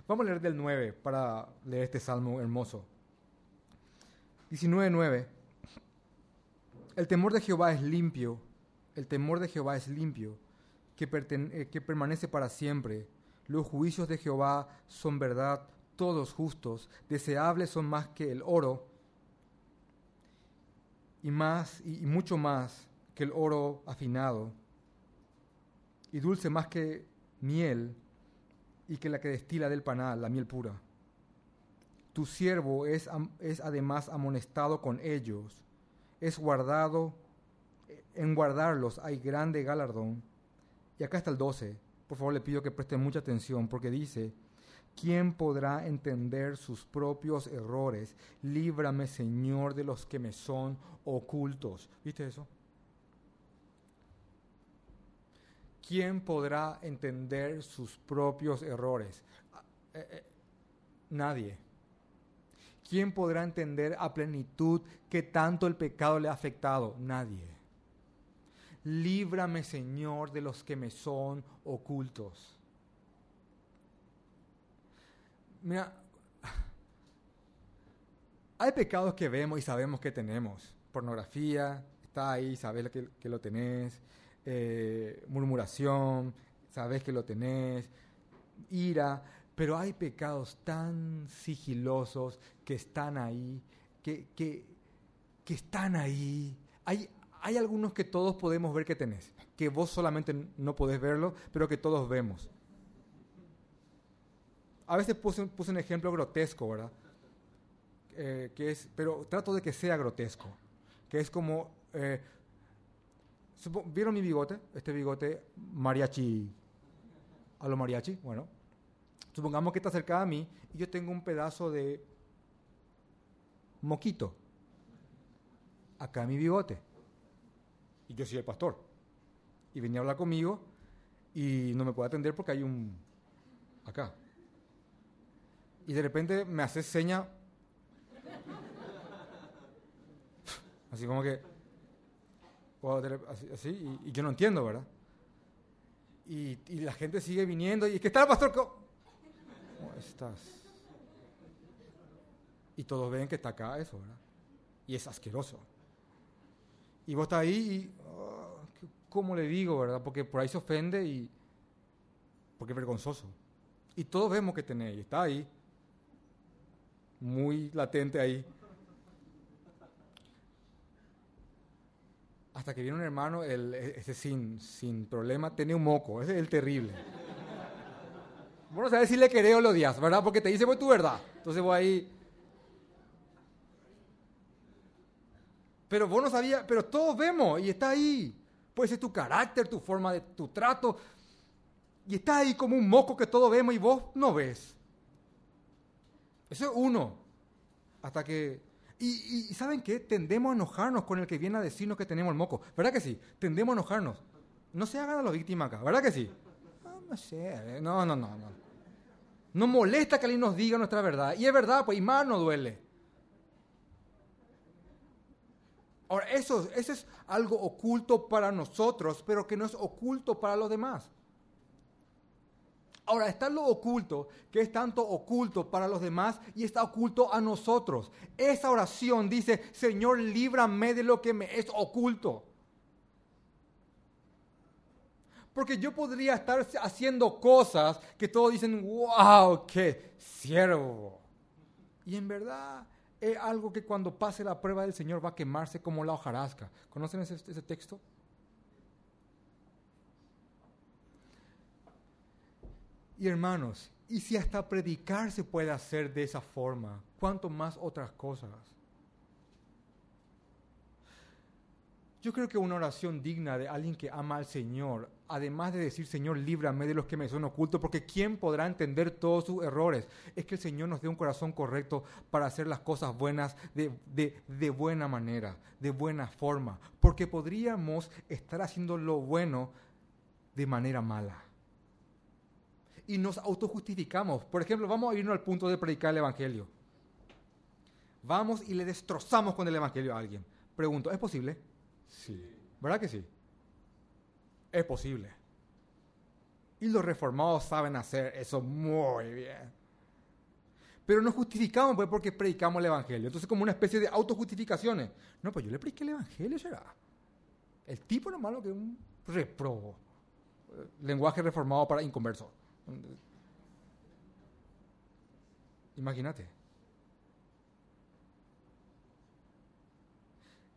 S1: Vamos a leer del 9 para leer este salmo hermoso. 19.9. El temor de Jehová es limpio, el temor de Jehová es limpio, que, eh, que permanece para siempre. Los juicios de Jehová son verdad, todos justos, deseables son más que el oro, y más y mucho más que el oro afinado, y dulce más que miel, y que la que destila del panal, la miel pura. Tu siervo es, es además amonestado con ellos, es guardado, en guardarlos hay grande galardón. Y acá está el 12. Por favor, le pido que presten mucha atención porque dice, ¿quién podrá entender sus propios errores? Líbrame, Señor, de los que me son ocultos. ¿Viste eso? ¿Quién podrá entender sus propios errores? Ah, eh, eh, nadie. ¿Quién podrá entender a plenitud que tanto el pecado le ha afectado? Nadie. Líbrame, Señor, de los que me son ocultos. Mira, hay pecados que vemos y sabemos que tenemos. Pornografía, está ahí, sabes que, lo tenés. Eh, murmuración, sabes que lo tenés. Ira, pero hay pecados tan sigilosos que están ahí, que, que, están ahí. Hay, hay algunos que todos podemos ver que tenés, que vos solamente no podés verlo, pero que todos vemos. A veces puse, puse un ejemplo grotesco, ¿verdad? Eh, que es, pero trato de que sea grotesco, que es como, eh, ¿vieron mi bigote? Este bigote mariachi, a lo mariachi, bueno, supongamos que está cerca de mí y yo tengo un pedazo de moquito acá en mi bigote y yo soy el pastor y venía a hablar conmigo y no me puede atender porque hay un acá y de repente me hace seña Así como que, y, yo no entiendo, ¿verdad? Y, la gente sigue viniendo y es que está el pastor. ¿Cómo estás? Y todos ven que está acá eso, ¿verdad? Y es asqueroso. Y vos estás ahí y, oh, ¿cómo le digo, verdad? Porque por ahí se ofende y, porque es vergonzoso. Y todos vemos que tenéis, está ahí, muy latente ahí. hasta que viene un hermano, el, ese sin, sin problema, tiene un moco, ese es el terrible. Bueno, sabes si le querés o lo odias, ¿verdad? Porque te dice, pues tu verdad. Entonces voy ahí. Pero vos no sabías, pero todos vemos y está ahí. Puede ser tu carácter, tu forma de tu trato. Y está ahí como un moco que todos vemos y vos no ves. Eso es uno. Hasta que y, ¿saben qué? Tendemos a enojarnos con el que viene a decirnos que tenemos el moco. ¿Verdad que sí? Tendemos a enojarnos. No se hagan a la víctima acá, ¿verdad que sí? Ah, no, sé, no, no, no, no. Nos molesta que alguien nos diga nuestra verdad. Y es verdad, pues, y más no duele. Ahora, eso, eso es algo oculto para nosotros, pero que no es oculto para los demás. Ahora está lo oculto, que es tanto oculto para los demás y está oculto a nosotros. Esa oración dice, Señor, líbrame de lo que me es oculto. Porque yo podría estar haciendo cosas que todos dicen, wow, qué siervo. Y en verdad es algo que cuando pase la prueba del Señor va a quemarse como la hojarasca. ¿Conocen ese, texto? Y hermanos, y si hasta predicar se puede hacer de esa forma, ¿cuánto más otras cosas? Yo creo que una oración digna de alguien que ama al Señor, además de decir, Señor, líbrame de los que me son ocultos, porque ¿quién podrá entender todos sus errores? Es que el Señor nos dé un corazón correcto para hacer las cosas buenas de, de buena manera, de buena forma, porque podríamos estar haciendo lo bueno de manera mala y nos autojustificamos. Por ejemplo, vamos a irnos al punto de predicar el Evangelio. Vamos y le destrozamos con el Evangelio a alguien. Pregunto, ¿es posible? Sí. ¿Verdad que sí? Es posible. Y los reformados saben hacer eso muy bien. Pero nos justificamos pues, porque predicamos el Evangelio. Entonces, como una especie de autojustificaciones. No, pues yo le prediqué el Evangelio, será. El tipo no es malo que un reprobo. Lenguaje reformado para inconversos. Imagínate.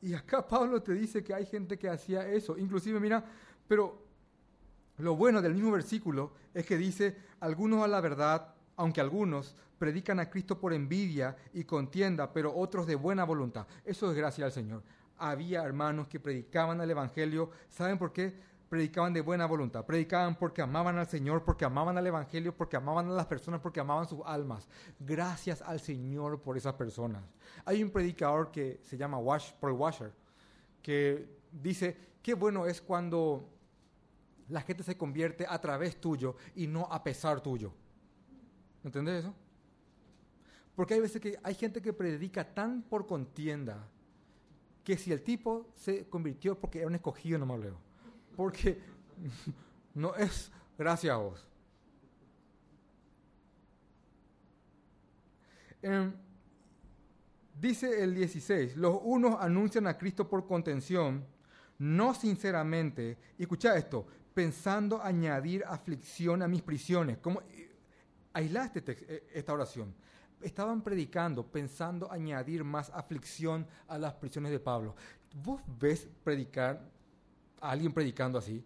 S1: Y acá Pablo te dice que hay gente que hacía eso. Inclusive, mira, pero lo bueno del mismo versículo es que dice, algunos a la verdad, aunque algunos predican a Cristo por envidia y contienda, pero otros de buena voluntad. Eso es gracia al Señor. Había hermanos que predicaban el Evangelio. ¿Saben por qué? Predicaban de buena voluntad, predicaban porque amaban al Señor, porque amaban al Evangelio, porque amaban a las personas, porque amaban sus almas. Gracias al Señor por esas personas. Hay un predicador que se llama Wash, Paul Washer, que dice, qué bueno es cuando la gente se convierte a través tuyo y no a pesar tuyo. ¿Entendés eso? Porque hay veces que hay gente que predica tan por contienda que si el tipo se convirtió porque era un escogido, no me leo porque no es gracias a vos. Em, dice el 16, los unos anuncian a Cristo por contención, no sinceramente, y escucha esto, pensando añadir aflicción a mis prisiones. Aisla este esta oración. estaban predicando pensando añadir más aflicción a las prisiones de Pablo. ¿Vos ves predicar a alguien predicando así?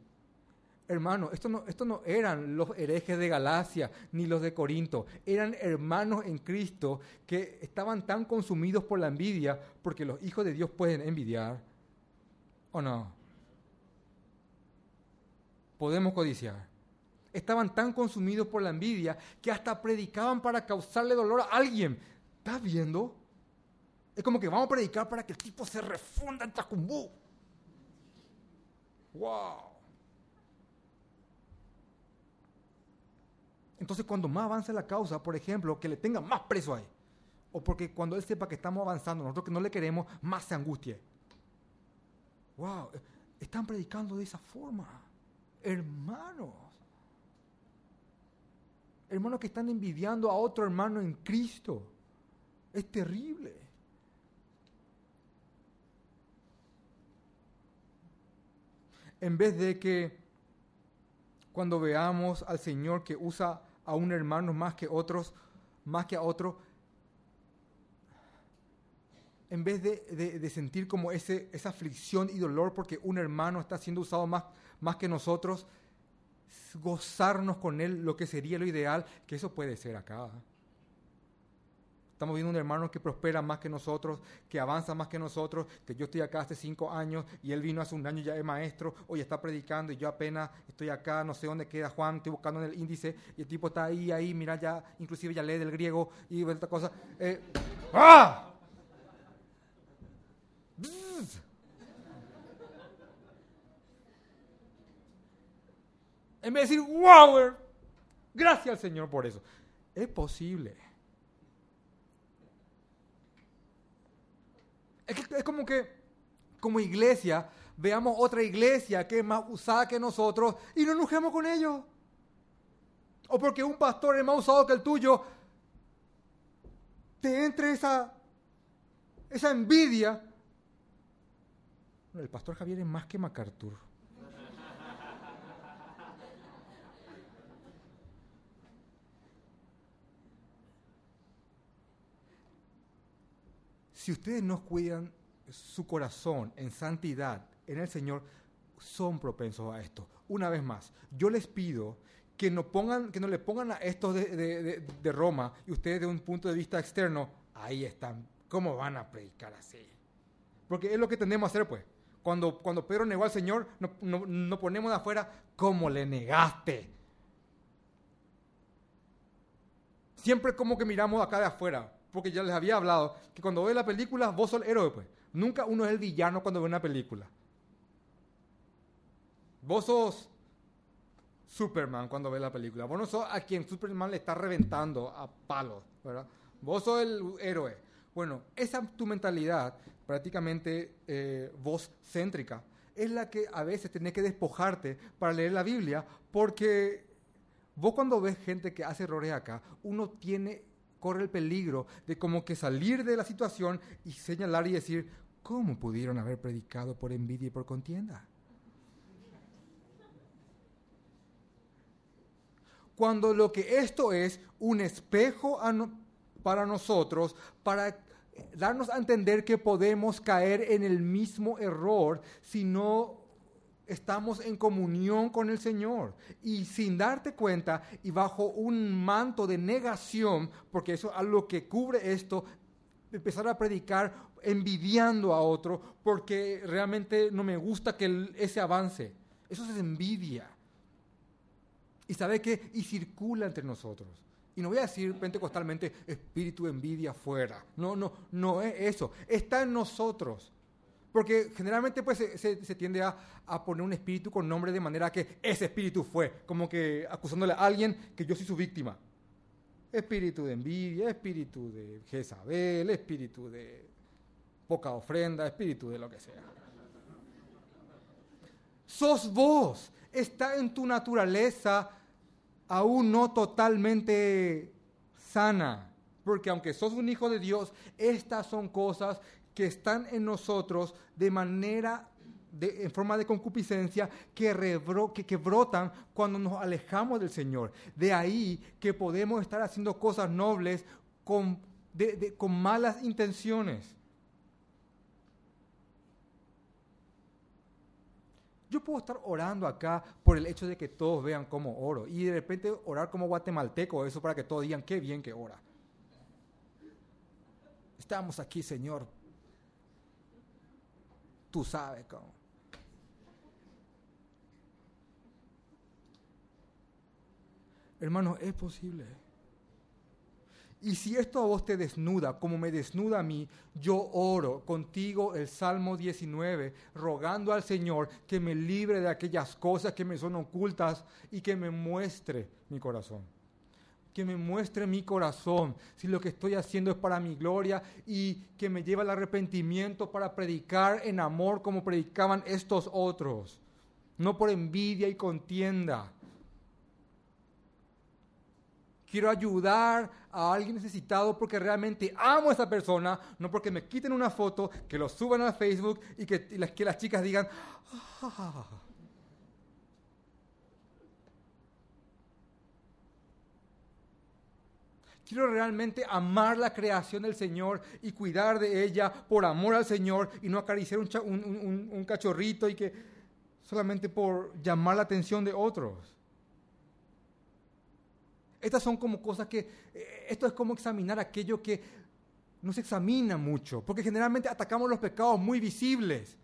S1: Hermano, esto no, esto no eran los herejes de Galacia ni los de Corinto, eran hermanos en Cristo que estaban tan consumidos por la envidia, porque los hijos de Dios pueden envidiar, ¿o no? Podemos codiciar. Estaban tan consumidos por la envidia que hasta predicaban para causarle dolor a alguien. ¿Estás viendo? Es como que vamos a predicar para que el tipo se refunda en Tacumbú. ¡Wow! Entonces, cuando más avance la causa, por ejemplo, que le tenga más preso ahí, o porque cuando él sepa que estamos avanzando, nosotros que no le queremos, más se angustie. ¡Wow! Están predicando de esa forma. Hermanos. Hermanos que están envidiando a otro hermano en Cristo. Es terrible. En vez de que cuando veamos al Señor que usa a un hermano más que otros, más que a otro, en vez de, sentir como ese, esa aflicción y dolor porque un hermano está siendo usado más, más que nosotros, gozarnos con él, lo que sería lo ideal, que eso puede ser acá. Estamos viendo un hermano que prospera más que nosotros, que avanza más que nosotros, que yo estoy acá hace cinco años y él vino hace un año ya es maestro, hoy está predicando y yo apenas estoy acá, no sé dónde queda Juan, estoy buscando en el índice y el tipo está ahí, ahí, mira ya, inclusive ya lee del griego y esta cosa. Eh, ¡Ah! En vez de decir, wow, gracias al Señor por eso. Es posible. Es, como que, como iglesia, veamos otra iglesia que es más usada que nosotros y no enojemos con ellos. O porque un pastor es más usado que el tuyo, te entre esa, esa envidia. El pastor Javier es más que MacArthur. Si ustedes no cuidan su corazón en santidad en el Señor, son propensos a esto. Una vez más, yo les pido que no, pongan, que no le pongan a estos de, Roma y ustedes de un punto de vista externo, ahí están, ¿cómo van a predicar así? Porque es lo que tenemos que hacer, pues. Cuando, cuando Pedro negó al Señor, nos no, ponemos de afuera, ¿cómo le negaste? Siempre como que miramos acá de afuera porque ya les había hablado, que cuando ve la película, vos sos el héroe, pues. Nunca uno es el villano cuando ve una película. Vos sos Superman cuando ve la película. Vos no sos a quien Superman le está reventando a palos, ¿verdad? Vos sos el héroe. Bueno, esa tu mentalidad, prácticamente eh, vos céntrica, es la que a veces tenés que despojarte para leer la Biblia, porque vos cuando ves gente que hace errores acá, uno tiene corre el peligro de como que salir de la situación y señalar y decir, ¿cómo pudieron haber predicado por envidia y por contienda? Cuando lo que esto es un espejo para nosotros, para darnos a entender que podemos caer en el mismo error si no estamos en comunión con el Señor. Y sin darte cuenta y bajo un manto de negación, porque eso es algo que cubre esto, empezar a predicar envidiando a otro, porque realmente no me gusta que ese avance. Eso es envidia. Y sabe que, y circula entre nosotros. Y no voy a decir pentecostalmente espíritu de envidia fuera. No, no, no es eso. Está en nosotros. Porque generalmente pues, se, tiende a, poner un espíritu con nombre de manera que ese espíritu fue, como que acusándole a alguien que yo soy su víctima. Espíritu de envidia, espíritu de Jezabel, espíritu de poca ofrenda, espíritu de lo que sea. Sos vos, está en tu naturaleza aún no totalmente sana. Porque aunque sos un hijo de Dios, estas son cosas que están en nosotros de manera, de, en forma de concupiscencia, que, que, que brotan cuando nos alejamos del Señor. De ahí que podemos estar haciendo cosas nobles con, con malas intenciones. Yo puedo estar orando acá por el hecho de que todos vean cómo oro y de repente orar como guatemalteco, eso para que todos digan qué bien que ora. Estamos aquí, Señor. Tú sabes cómo. Hermano, es posible. Y si esto a vos te desnuda, como me desnuda a mí, yo oro contigo el Salmo 19, rogando al Señor que me libre de aquellas cosas que me son ocultas y que me muestre mi corazón. Que me muestre mi corazón, si lo que estoy haciendo es para mi gloria y que me lleve al arrepentimiento para predicar en amor como predicaban estos otros, no por envidia y contienda Quiero ayudar a alguien necesitado porque realmente amo a esa persona, no porque me quiten una foto, que lo suban a Facebook y que, las, chicas digan, ah". Quiero realmente amar la creación del Señor y cuidar de ella por amor al Señor y no acariciar un, cachorrito y que solamente por llamar la atención de otros. Estas son como cosas que, eh, esto es como examinar aquello que no se examina mucho, porque generalmente atacamos los pecados muy visibles.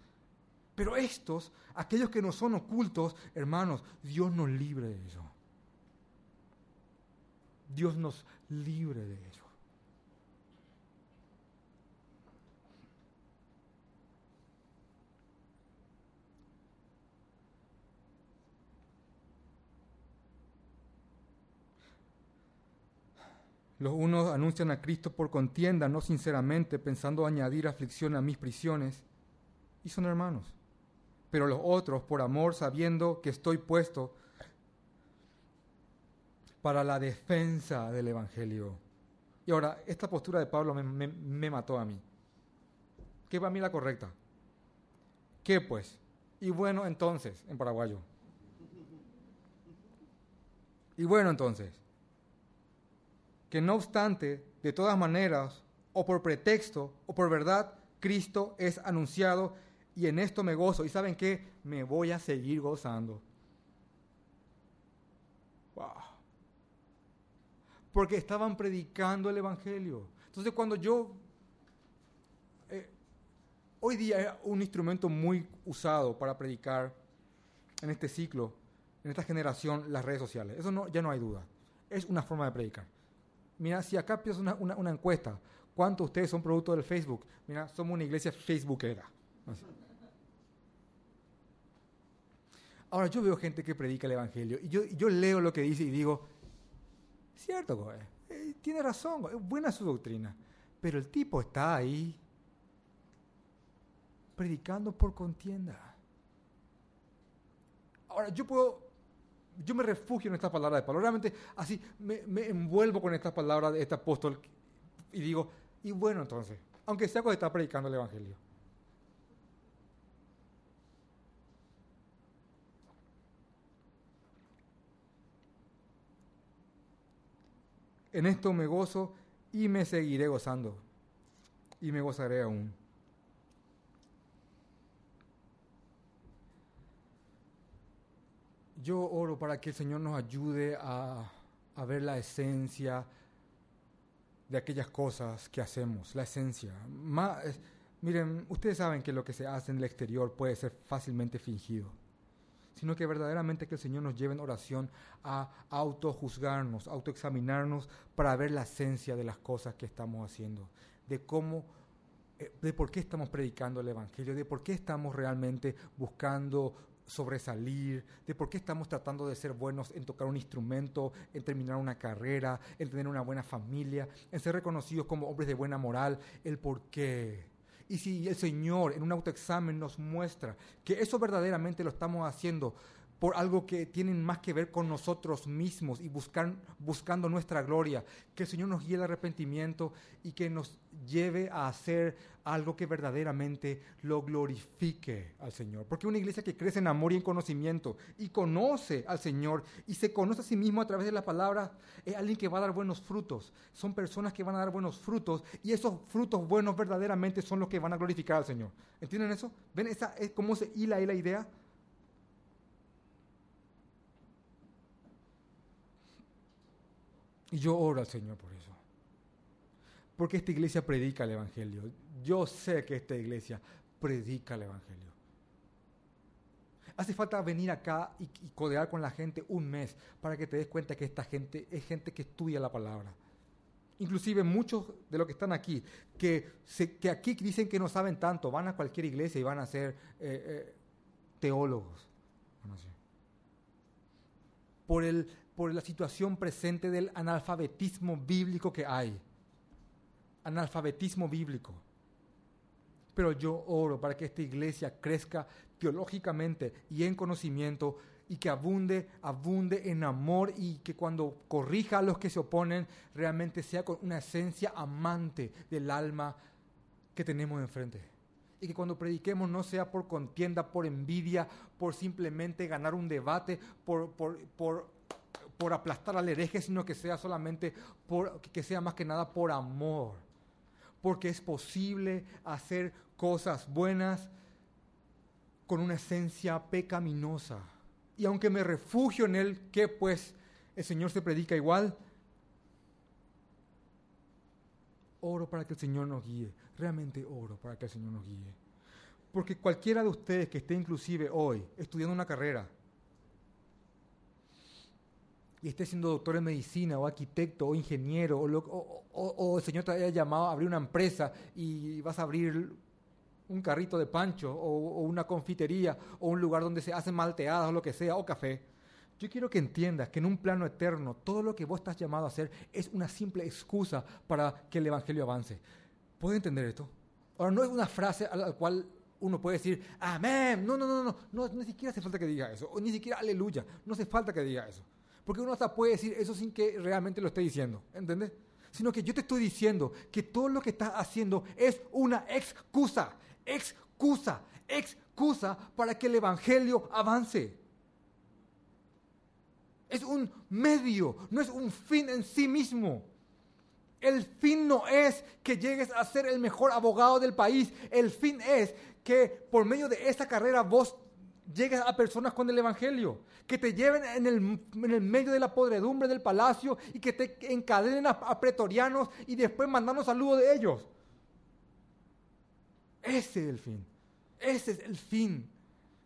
S1: Pero estos, aquellos que no son ocultos, hermanos, Dios nos libre de eso. Dios nos libre de eso. Los unos anuncian a Cristo por contienda, no sinceramente, pensando añadir aflicción a mis prisiones, y son hermanos. Pero los otros, por amor, sabiendo que estoy puesto para la defensa del Evangelio. Y ahora, esta postura de Pablo me, mató a mí. ¿Qué va a mí la correcta? ¿Qué pues? Y bueno entonces, en paraguayo. Y bueno entonces que no obstante, de todas maneras, o por pretexto, o por verdad, Cristo es anunciado y en esto me gozo. ¿Y saben qué? Me voy a seguir gozando. Wow. Porque estaban predicando el Evangelio. Entonces cuando yo... Eh, hoy día es un instrumento muy usado para predicar en este ciclo, en esta generación, las redes sociales. Eso no, ya no hay duda. Es una forma de predicar. Mira, si acá piensas una, una, encuesta, ¿cuántos de ustedes son producto del Facebook? Mira, somos una iglesia facebookera. Ahora, yo veo gente que predica el Evangelio y yo, yo leo lo que dice y digo, cierto, eh, tiene razón, es buena su doctrina, pero el tipo está ahí predicando por contienda. Ahora, yo puedo yo me refugio en esta palabra de Pablo. Realmente así me, envuelvo con esta palabra de este apóstol y digo, y bueno entonces, aunque sea cuando está predicando el Evangelio. En esto me gozo y me seguiré gozando. Y me gozaré aún. yo oro para que el Señor nos ayude a, ver la esencia de aquellas cosas que hacemos, la esencia. miren, ustedes saben que lo que se hace en el exterior puede ser fácilmente fingido, sino que verdaderamente que el Señor nos lleve en oración a autojuzgarnos, autoexaminarnos para ver la esencia de las cosas que estamos haciendo, de cómo eh, de por qué estamos predicando el Evangelio, de por qué estamos realmente buscando sobresalir, de por qué estamos tratando de ser buenos en tocar un instrumento, en terminar una carrera, en tener una buena familia, en ser reconocidos como hombres de buena moral, el por qué. Y si el Señor en un autoexamen nos muestra que eso verdaderamente lo estamos haciendo por algo que tienen más que ver con nosotros mismos y buscando nuestra gloria. Que el Señor nos guíe al arrepentimiento y que nos lleve a hacer algo que verdaderamente lo glorifique al Señor. Porque una iglesia que crece en amor y en conocimiento y conoce al Señor y se conoce a sí mismo a través de la palabra, es alguien que va a dar buenos frutos. Son personas que van a dar buenos frutos y esos frutos buenos verdaderamente son los que van a glorificar al Señor. ¿Entienden eso? ¿Ven esa, es cómo se hila ahí la idea? Y yo oro al Señor por eso. Porque esta iglesia predica el Evangelio. Yo sé que esta iglesia predica el Evangelio. Hace falta venir acá y, codear con la gente un mes para que te des cuenta que esta gente es gente que estudia la palabra. Inclusive muchos de los que están aquí, que, que aquí dicen que no saben tanto, van a cualquier iglesia y van a ser eh, eh, teólogos. Por el por la situación presente del analfabetismo bíblico que hay. Analfabetismo bíblico. Pero yo oro para que esta iglesia crezca teológicamente y en conocimiento y que abunde, abunde en amor y que cuando corrija a los que se oponen realmente sea con una esencia amante del alma que tenemos enfrente. Y que cuando prediquemos no sea por contienda, por envidia, por simplemente ganar un debate, por, por, por por aplastar al hereje, sino que sea solamente por, que sea más que nada por amor. Porque es posible hacer cosas buenas con una esencia pecaminosa. Y aunque me refugio en Él, ¿qué pues? ¿El Señor se predica igual? Oro para que el Señor nos guíe. Realmente oro para que el Señor nos guíe. Porque cualquiera de ustedes que esté inclusive hoy estudiando una carrera, y esté siendo doctor en medicina o arquitecto o ingeniero o, el Señor te haya llamado a abrir una empresa y vas a abrir un carrito de pancho o, una confitería o un lugar donde se hacen malteadas o lo que sea o café. Yo quiero que entiendas que en un plano eterno todo lo que vos estás llamado a hacer es una simple excusa para que el Evangelio avance. ¿Puedes entender esto? Ahora, no es una frase a la cual uno puede decir, amén. No, no, no, no, no, ni siquiera hace falta que diga eso. O ni siquiera aleluya. No hace falta que diga eso. Porque uno hasta puede decir eso sin que realmente lo esté diciendo, ¿entendés? Sino que yo te estoy diciendo que todo lo que estás haciendo es una excusa, excusa, excusa para que el Evangelio avance. Es un medio, no es un fin en sí mismo. El fin no es que llegues a ser el mejor abogado del país. El fin es que por medio de esta carrera vos llegues a personas con el Evangelio, que te lleven en el, medio de la podredumbre del palacio y que te encadenen a, pretorianos y después mandarnos saludos de ellos. Ese es el fin. Ese es el fin.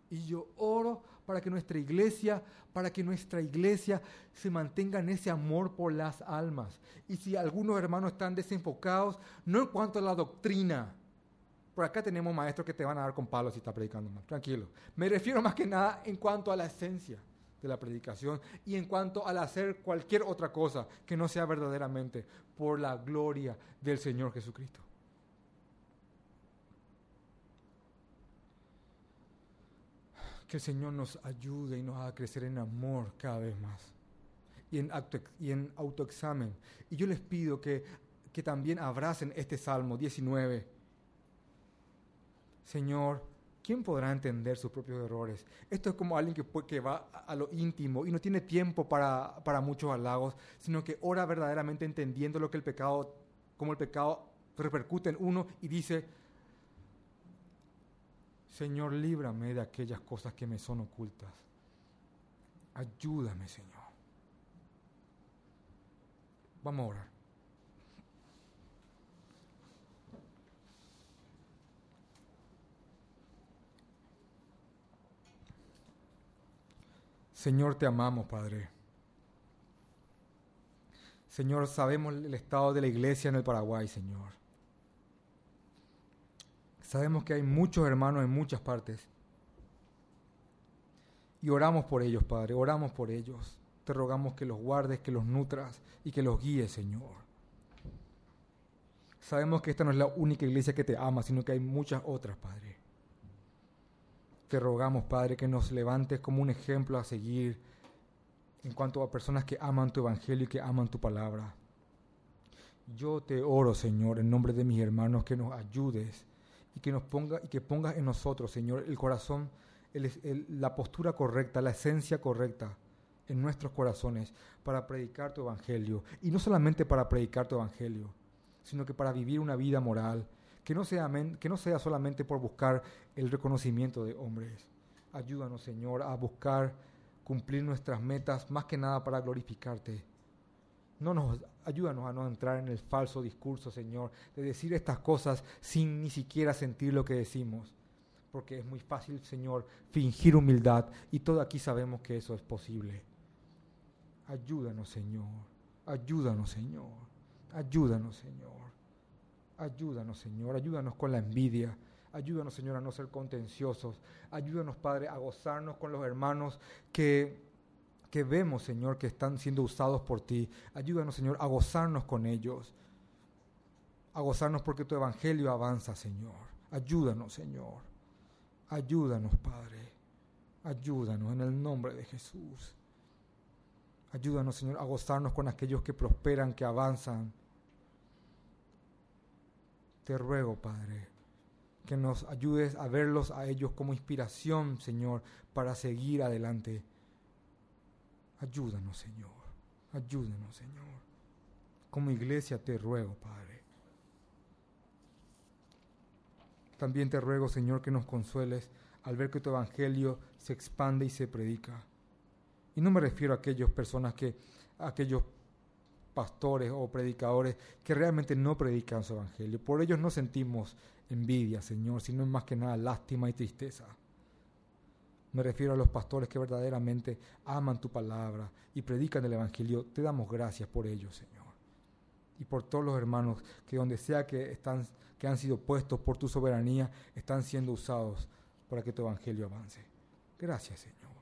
S1: Y yo oro para que nuestra iglesia, para que nuestra iglesia se mantenga en ese amor por las almas. Y si algunos hermanos están desenfocados, no en cuanto a la doctrina, por acá tenemos maestros que te van a dar con palos si está predicando mal. Tranquilo. Me refiero más que nada en cuanto a la esencia de la predicación y en cuanto al hacer cualquier otra cosa que no sea verdaderamente por la gloria del Señor Jesucristo. Que el Señor nos ayude y nos haga crecer en amor cada vez más y en, y en autoexamen. Y yo les pido que, que también abracen este Salmo 19 Señor, ¿quién podrá entender sus propios errores? Esto es como alguien que, va a lo íntimo y no tiene tiempo para, para muchos halagos, sino que ora verdaderamente entendiendo lo que el pecado, cómo el pecado repercute en uno y dice, Señor, líbrame de aquellas cosas que me son ocultas. Ayúdame, Señor. Vamos a orar. Señor, te amamos, Padre. Señor, sabemos el estado de la iglesia en el Paraguay, Señor. Sabemos que hay muchos hermanos en muchas partes. Y oramos por ellos, Padre, oramos por ellos. Te rogamos que los guardes, que los nutras y que los guíes, Señor. Sabemos que esta no es la única iglesia que te ama, sino que hay muchas otras, Padre. Te rogamos, Padre, que nos levantes como un ejemplo a seguir en cuanto a personas que aman tu evangelio y que aman tu palabra. Yo te oro, Señor, en nombre de mis hermanos, que nos ayudes y que nos ponga y que pongas en nosotros, Señor, el corazón, la postura correcta, la esencia correcta en nuestros corazones para predicar tu evangelio y no solamente para predicar tu evangelio, sino que para vivir una vida moral que no sea que no sea solamente por buscar el reconocimiento de hombres. Ayúdanos, Señor, a buscar cumplir nuestras metas más que nada para glorificarte. No nos ayúdanos a no entrar en el falso discurso, Señor, de decir estas cosas sin ni siquiera sentir lo que decimos, porque es muy fácil, Señor, fingir humildad y todo aquí sabemos que eso es posible. Ayúdanos, Señor. Ayúdanos, Señor. Ayúdanos, Señor. Ayúdanos, Señor. Ayúdanos con la envidia. Ayúdanos, Señor, a no ser contenciosos. Ayúdanos, Padre, a gozarnos con los hermanos que, que vemos, Señor, que están siendo usados por ti. Ayúdanos, Señor, a gozarnos con ellos. A gozarnos porque tu evangelio avanza, Señor. Ayúdanos, Señor. Ayúdanos, Padre. Ayúdanos en el nombre de Jesús. Ayúdanos, Señor, a gozarnos con aquellos que prosperan, que avanzan. Te ruego, Padre, que nos ayudes a verlos a ellos como inspiración, Señor, para seguir adelante. Ayúdanos, Señor. Ayúdanos, Señor. Como iglesia te ruego, Padre. También te ruego, Señor, que nos consueles al ver que tu evangelio se expande y se predica. Y no me refiero a aquellas personas que, aquellos pastores o predicadores que realmente no predican su evangelio. Por ellos no sentimos envidia, Señor, sino más que nada lástima y tristeza. Me refiero a los pastores que verdaderamente aman tu palabra y predican el evangelio. Te damos gracias por ellos, Señor. Y por todos los hermanos que donde sea que están que han sido puestos por tu soberanía están siendo usados para que tu evangelio avance. Gracias, Señor.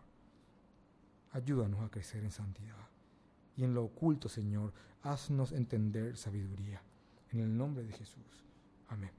S1: Ayúdanos a crecer en santidad. Y en lo oculto, Señor, haznos entender sabiduría. En el nombre de Jesús. Amén.